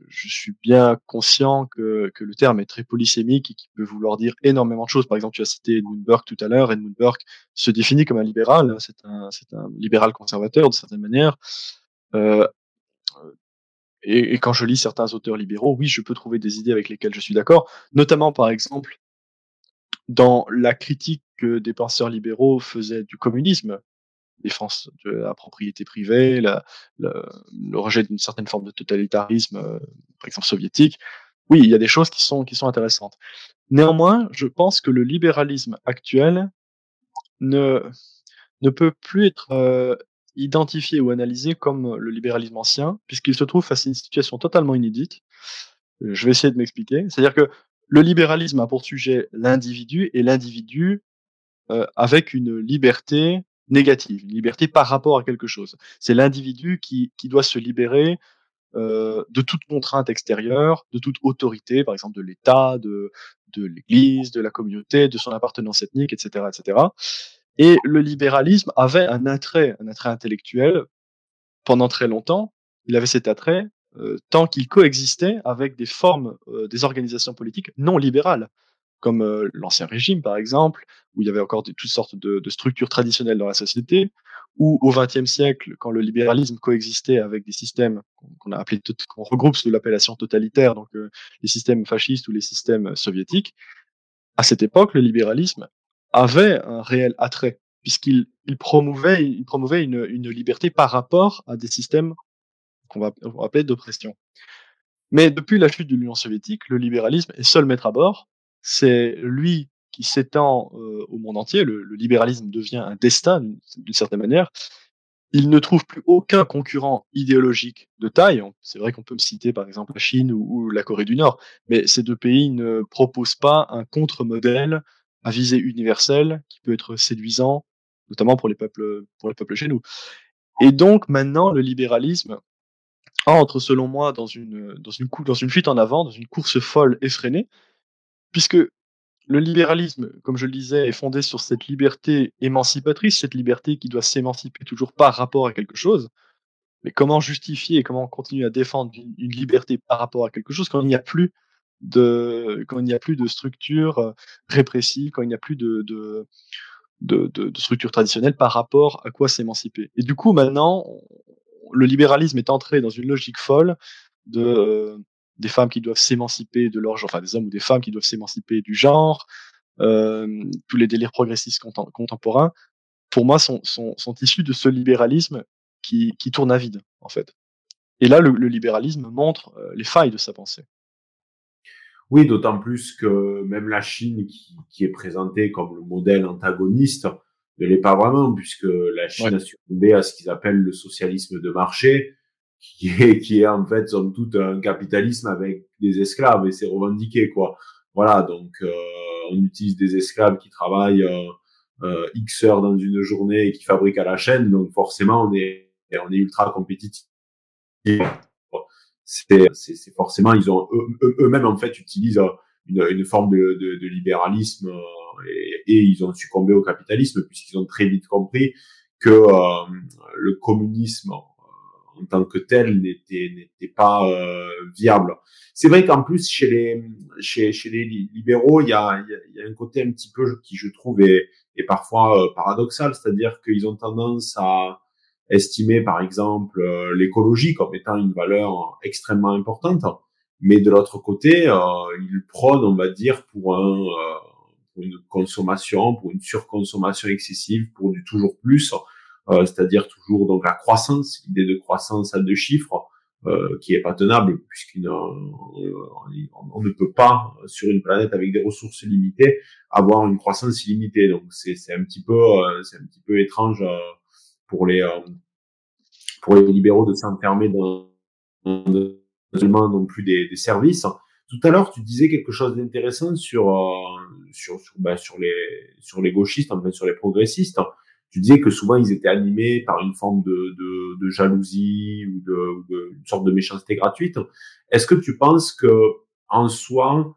B: je suis bien conscient que, que le terme est très polysémique et qu'il peut vouloir dire énormément de choses. Par exemple, tu as cité Edmund Burke tout à l'heure. Edmund Burke se définit comme un libéral. C'est un, c'est un libéral conservateur de certaine manière. Euh, et, quand je lis certains auteurs libéraux, oui, je peux trouver des idées avec lesquelles je suis d'accord. Notamment, par exemple, dans la critique que des penseurs libéraux faisaient du communisme, défense de la propriété privée, le rejet d'une certaine forme de totalitarisme, euh, par exemple soviétique. Oui, il y a des choses qui sont, qui sont intéressantes. Néanmoins, je pense que le libéralisme actuel ne, ne peut plus être euh, identifié ou analysé comme le libéralisme ancien, puisqu'il se trouve face à une situation totalement inédite. Je vais essayer de m'expliquer. C'est-à-dire que le libéralisme a pour sujet l'individu et l'individu euh, avec une liberté négative, une liberté par rapport à quelque chose. C'est l'individu qui, qui doit se libérer euh, de toute contrainte extérieure, de toute autorité, par exemple de l'État, de, de l'Église, de la communauté, de son appartenance ethnique, etc., etc. Et le libéralisme avait un attrait, un attrait intellectuel pendant très longtemps. Il avait cet attrait euh, tant qu'il coexistait avec des formes, euh, des organisations politiques non libérales comme euh, l'ancien régime par exemple, où il y avait encore toutes sortes de, de, structures traditionnelles dans la société, ou au XXe siècle, quand le libéralisme coexistait avec des systèmes qu'on a appelés, qu'on regroupe sous l'appellation totalitaire, donc euh, les systèmes fascistes ou les systèmes soviétiques, à cette époque, le libéralisme avait un réel attrait, puisqu'il il promouvait, il promouvait une, une liberté par rapport à des systèmes qu'on va, va appeler d'oppression. Mais depuis la chute de l'Union soviétique, le libéralisme est seul maître à bord. C'est lui qui s'étend euh, au monde entier. Le, le, libéralisme devient un destin d'une certaine manière. Il ne trouve plus aucun concurrent idéologique de taille. C'est vrai qu'on peut citer par exemple la Chine ou, ou, la Corée du Nord, mais ces deux pays ne proposent pas un contre-modèle à visée universelle qui peut être séduisant, notamment pour les peuples, pour les peuples chez nous. Et donc maintenant, le libéralisme entre, selon moi, dans une, dans une, dans une fuite en avant, dans une course folle effrénée, puisque le libéralisme, comme je le disais, est fondé sur cette liberté émancipatrice, cette liberté qui doit s'émanciper toujours par rapport à quelque chose. Mais comment justifier et comment continuer à défendre une, une liberté par rapport à quelque chose quand il n'y a plus de quand il n'y a plus de structure euh, répressive, quand il n'y a plus de, de, de, de, structure traditionnelle par rapport à quoi s'émanciper. Et du coup, maintenant, le libéralisme est entré dans une logique folle de euh, des femmes qui doivent s'émanciper de leur enfin des hommes ou des femmes qui doivent s'émanciper du genre, euh, tous les délires progressistes contemporains, pour moi, sont, sont, sont issus de ce libéralisme qui, qui tourne à vide, en fait. Et là, le, le libéralisme montre euh, les failles de sa pensée.
A: Oui, d'autant plus que même la Chine, qui, qui, est présentée comme le modèle antagoniste, ne l'est pas vraiment, puisque la Chine ouais. a succombé à ce qu'ils appellent le socialisme de marché, qui est, qui est en fait, somme toute, un capitalisme avec des esclaves, et c'est revendiqué, quoi. Voilà, donc euh, on utilise des esclaves qui travaillent euh, euh, X heures dans une journée et qui fabriquent à la chaîne, donc forcément, on est, on est ultra compétitif c'est forcément ils ont eux-mêmes en fait utilisent une, une forme de, de, de libéralisme et, et, ils ont succombé au capitalisme puisqu'ils ont très vite compris que euh, le communisme en tant que tel n'était n'était pas euh, viable. C'est vrai qu'en plus chez les chez, chez les libéraux il y a, y a un côté un petit peu qui je trouve est, est parfois euh, paradoxal, c'est-à-dire qu'ils ont tendance à estimer par exemple euh, l'écologie comme étant une valeur extrêmement importante, mais de l'autre côté, euh, ils prônent, on va dire, pour un euh, une consommation, pour une surconsommation excessive, pour du toujours plus, euh, c'est-à-dire toujours donc la croissance, l'idée de croissance à deux chiffres, euh, qui est pas tenable puisqu'on on ne peut pas sur une planète avec des ressources limitées avoir une croissance illimitée. Donc c'est un petit peu c'est un petit peu étrange pour les euh, pour les libéraux de s'enfermer dans, dans non plus des, des, services. Tout à l'heure, tu disais quelque chose d'intéressant sur euh, sur sur, bah, sur les sur les gauchistes, en fait, sur les progressistes. Tu disais que souvent ils étaient animés par une forme de, de, de jalousie ou de, de une sorte de méchanceté gratuite. Est-ce que tu penses que en soi,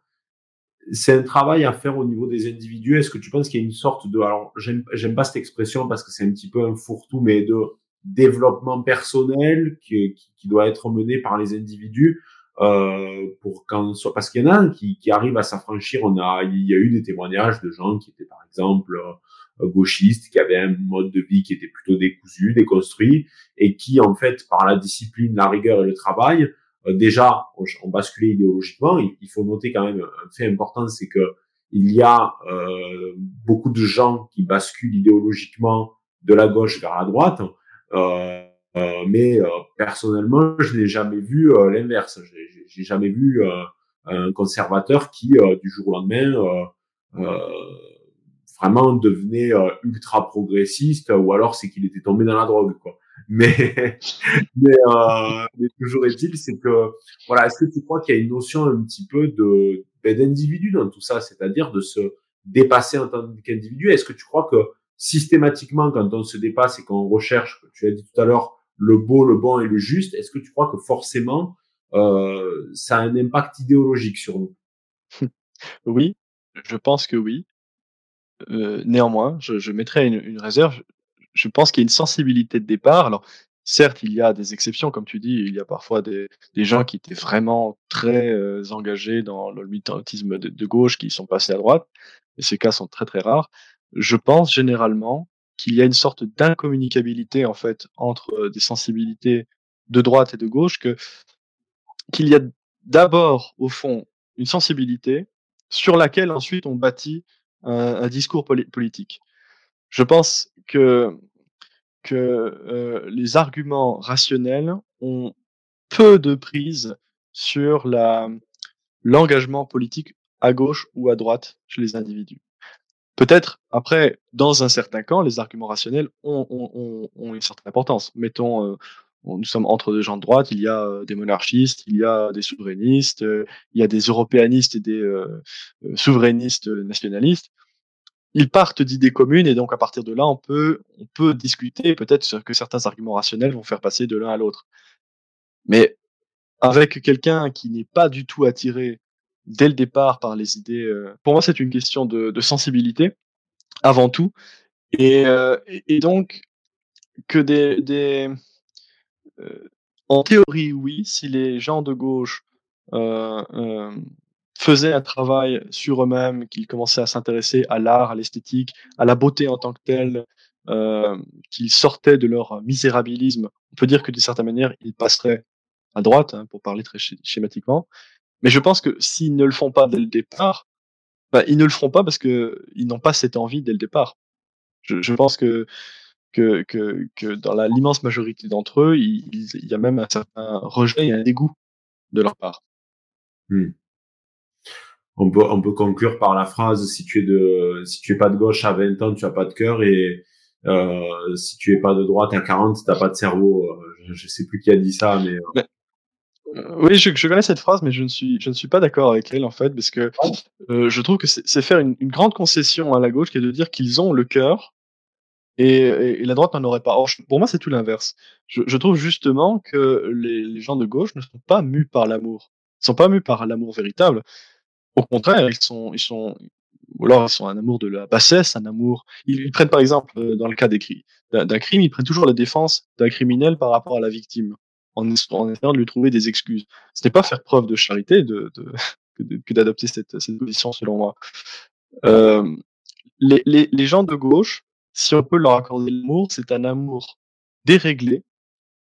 A: c'est un travail à faire au niveau des individus. Est-ce que tu penses qu'il y a une sorte de, alors j'aime, j'aime pas cette expression parce que c'est un petit peu un fourre-tout, mais de développement personnel qui, qui, qui, doit être mené par les individus euh, pour quand soit parce qu'il y en a qui, qui arrivent à s'affranchir. On a, il y a eu des témoignages de gens qui étaient par exemple euh, gauchistes, qui avaient un mode de vie qui était plutôt décousu, déconstruit, et qui en fait par la discipline, la rigueur et le travail déjà on, basculé idéologiquement. Il, faut noter quand même un fait important, c'est que il y a euh, beaucoup de gens qui basculent idéologiquement de la gauche vers la droite, euh, euh, mais euh, personnellement, je n'ai jamais vu euh, l'inverse. J'ai jamais vu un conservateur qui, du jour au lendemain, vraiment devenait ultra progressiste, ou alors c'est qu'il était tombé dans la drogue, quoi. Mais, [LAUGHS] mais, euh, mais toujours est-il, c'est que, voilà, est-ce que tu crois qu'il y a une notion un petit peu de, ben, d'individu dans tout ça, c'est-à-dire de se dépasser en tant qu'individu? Est-ce que tu crois que systématiquement, quand on se dépasse et qu'on recherche, tu as dit tout à l'heure, le beau, le bon et le juste, est-ce que tu crois que forcément, euh, ça a un impact idéologique sur nous?
B: Oui, je pense que oui. Euh, néanmoins, je, je mettrais une, une réserve je pense qu'il y a une sensibilité de départ. Alors, certes, il y a des exceptions, comme tu dis, il y a parfois des, gens qui étaient vraiment très euh, engagés dans le militantisme de, gauche qui sont passés à droite, et ces cas sont très très rares. Je pense généralement qu'il y a une sorte d'incommunicabilité en fait entre euh, des sensibilités de droite et de gauche, que qu'il y a d'abord au fond une sensibilité sur laquelle ensuite on bâtit un discours politique. Je pense que, euh, les arguments rationnels ont peu de prise sur l'engagement politique à gauche ou à droite chez les individus. Peut-être, après, dans un certain camp, les arguments rationnels ont, une certaine importance. Mettons, euh, nous sommes entre deux gens de droite, il y a euh, des monarchistes, il y a des souverainistes, il y a des européanistes et des souverainistes nationalistes. Ils partent d'idées communes et donc à partir de là, on peut, on peut discuter peut-être que certains arguments rationnels vont faire passer de l'un à l'autre. Mais avec quelqu'un qui n'est pas du tout attiré dès le départ par les idées. Euh, pour moi, c'est une question de, sensibilité avant tout, et, euh, et donc que des, des euh, en théorie, oui, si les gens de gauche euh, faisaient un travail sur eux-mêmes, qu'ils commençaient à s'intéresser à l'art, à l'esthétique, à la beauté en tant que telle, qu'ils sortaient de leur misérabilisme, on peut dire que d'une certaine manière, ils passeraient à droite, hein, pour parler très schématiquement. Mais je pense que s'ils ne le font pas dès le départ, bah, ils ne le feront pas parce que ils n'ont pas cette envie dès le départ. Je, je pense que que, que, que dans l'immense majorité d'entre eux, il, y a même un certain rejet et un dégoût de leur part.
A: Hmm. On peut, on peut conclure par la phrase si tu es de si tu es pas de gauche à 20 ans, tu as pas de cœur et euh, si tu es pas de droite à 40, tu n'as pas de cerveau. Je, je, sais plus qui a dit ça, mais,
B: euh, oui, je, je, connais cette phrase, mais je ne suis, je ne suis pas d'accord avec elle en fait, parce que euh, je trouve que c'est faire une, une, grande concession à la gauche qui est de dire qu'ils ont le cœur et, et, la droite n'en aurait pas. Or, pour moi, c'est tout l'inverse. Je, je, trouve justement que les, les, gens de gauche ne sont pas mus par l'amour, ils sont pas mus par l'amour véritable. Au contraire, ils sont, ils sont, ou alors ils sont un amour de la bassesse, un amour. Ils, prennent par exemple, euh, dans le cas d'un crime, ils prennent toujours la défense d'un criminel par rapport à la victime en, en, essayant de lui trouver des excuses. Ce n'est pas faire preuve de charité [LAUGHS] que d'adopter cette, position, selon moi. Euh, les, gens de gauche, si on peut leur accorder l'amour, c'est un amour déréglé,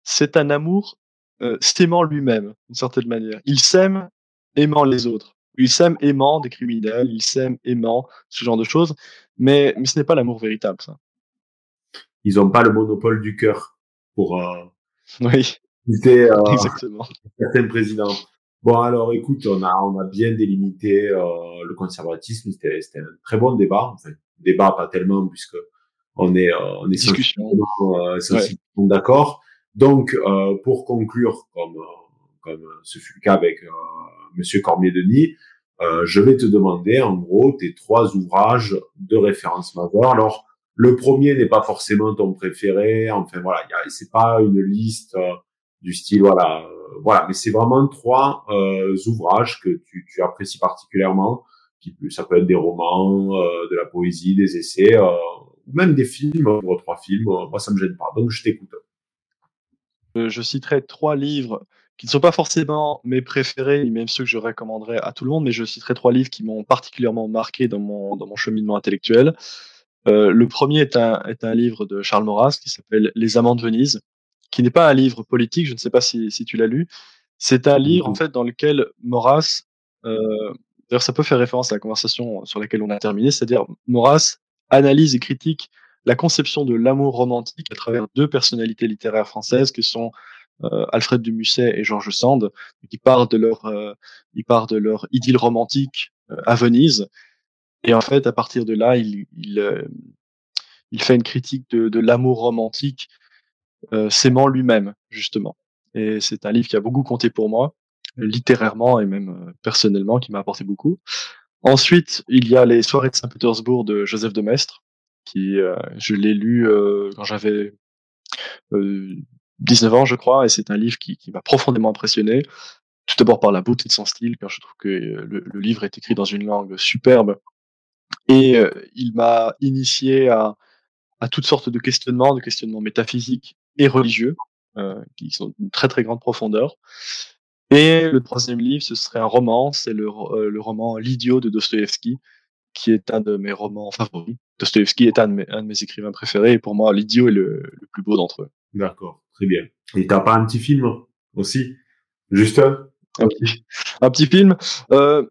B: c'est un amour euh, s'aimant lui-même, d'une certaine manière. Ils s'aiment aimant les autres. Ils s'aiment aimant des criminels, ils s'aiment aimant ce genre de choses, mais, mais ce n'est pas l'amour véritable, ça.
A: Ils n'ont pas le monopole du cœur pour, euh, [LAUGHS]
B: oui.
A: C'était euh, [LAUGHS] Exactement. certains présidents. Bon, alors écoute, on a, on a bien délimité euh, le conservatisme. C'était, c'était un très bon débat. Enfin, débat pas tellement puisque on est, euh, on est
B: discussion,
A: euh, ouais. d'accord. Donc, euh, pour conclure, comme comme ce fut le cas avec Monsieur Cormier-Denis, je vais te demander en gros tes trois ouvrages de référence majeure. Alors, le premier n'est pas forcément ton préféré. Enfin voilà, c'est pas une liste du style voilà euh, voilà. Mais c'est vraiment trois euh, ouvrages que tu, apprécies particulièrement ça peut être des romans euh, de la poésie des essais euh, ou même des films. Trois films moi ça me gêne pas. Donc je t'écoute.
B: Je citerai trois livres qui ne sont pas forcément mes préférés, ni même ceux que je recommanderais à tout le monde, mais je citerai trois livres qui m'ont particulièrement marqué dans mon, dans mon cheminement intellectuel. Euh, le premier est un, est un livre de Charles Maurras qui s'appelle Les Amants de Venise, qui n'est pas un livre politique, je ne sais pas si, si tu l'as lu. C'est un livre en fait dans lequel Maurras, euh, d'ailleurs ça peut faire référence à la conversation sur laquelle on a terminé, c'est-à-dire Maurras analyse et critique la conception de l'amour romantique à travers deux personnalités littéraires françaises qui sont Alfred de Musset et Georges Sand, qui partent de leur, euh, ils partent de leur idylle romantique euh, à Venise. Et en fait, à partir de là, il, il, euh, il fait une critique de, de l'amour romantique euh, s'aimant lui-même, justement. Et c'est un livre qui a beaucoup compté pour moi, littérairement et même euh, personnellement, qui m'a apporté beaucoup. Ensuite, il y a les soirées de Saint-Pétersbourg de Joseph de Maistre, qui euh, je l'ai lu euh, quand j'avais 19 ans, je crois, et c'est un livre qui, qui m'a profondément impressionné. Tout d'abord par la beauté de son style, car je trouve que le, le livre est écrit dans une langue superbe, et il m'a initié à, à toutes sortes de questionnements, de questionnements métaphysiques, et religieux, euh, qui sont d'une très très grande profondeur. Et le troisième livre, ce serait un roman, c'est le, euh, le roman L'idiot de Dostoevsky, qui est un de mes romans favoris. Dostoevsky est un de mes, un de mes écrivains préférés, et pour moi, L'idiot est le, le, plus beau d'entre eux.
A: D'accord, très bien. Et t'as pas un petit film aussi Juste un?
B: Un petit, un petit film. Euh,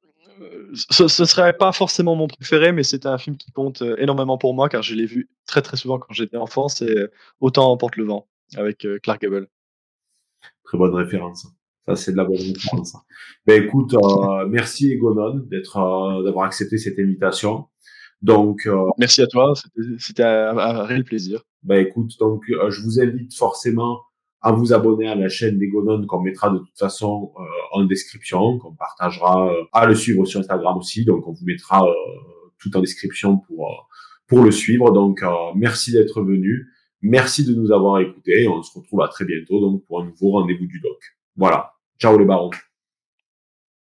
B: ce, ce serait pas forcément mon préféré, mais c'est un film qui compte euh, énormément pour moi car je l'ai vu très très souvent quand j'étais enfant, c'est Autant emporte le vent avec Clark Gable.
A: Très bonne référence. Ça, c'est de la bonne référence. ben écoute, merci Egonon d'être, d'avoir accepté cette invitation. Donc,
B: merci à toi. C'était un, réel plaisir.
A: Ben écoute, donc je vous invite forcément à vous abonner à la chaîne d'Egonon qu'on mettra de toute façon en description, qu'on partagera, à le suivre sur Instagram aussi. Donc, on vous mettra tout en description pour pour le suivre. Donc, euh, merci d'être venu. Merci de nous avoir écoutés. On se retrouve à très bientôt donc pour un nouveau rendez-vous du doc. Voilà. Ciao les barons.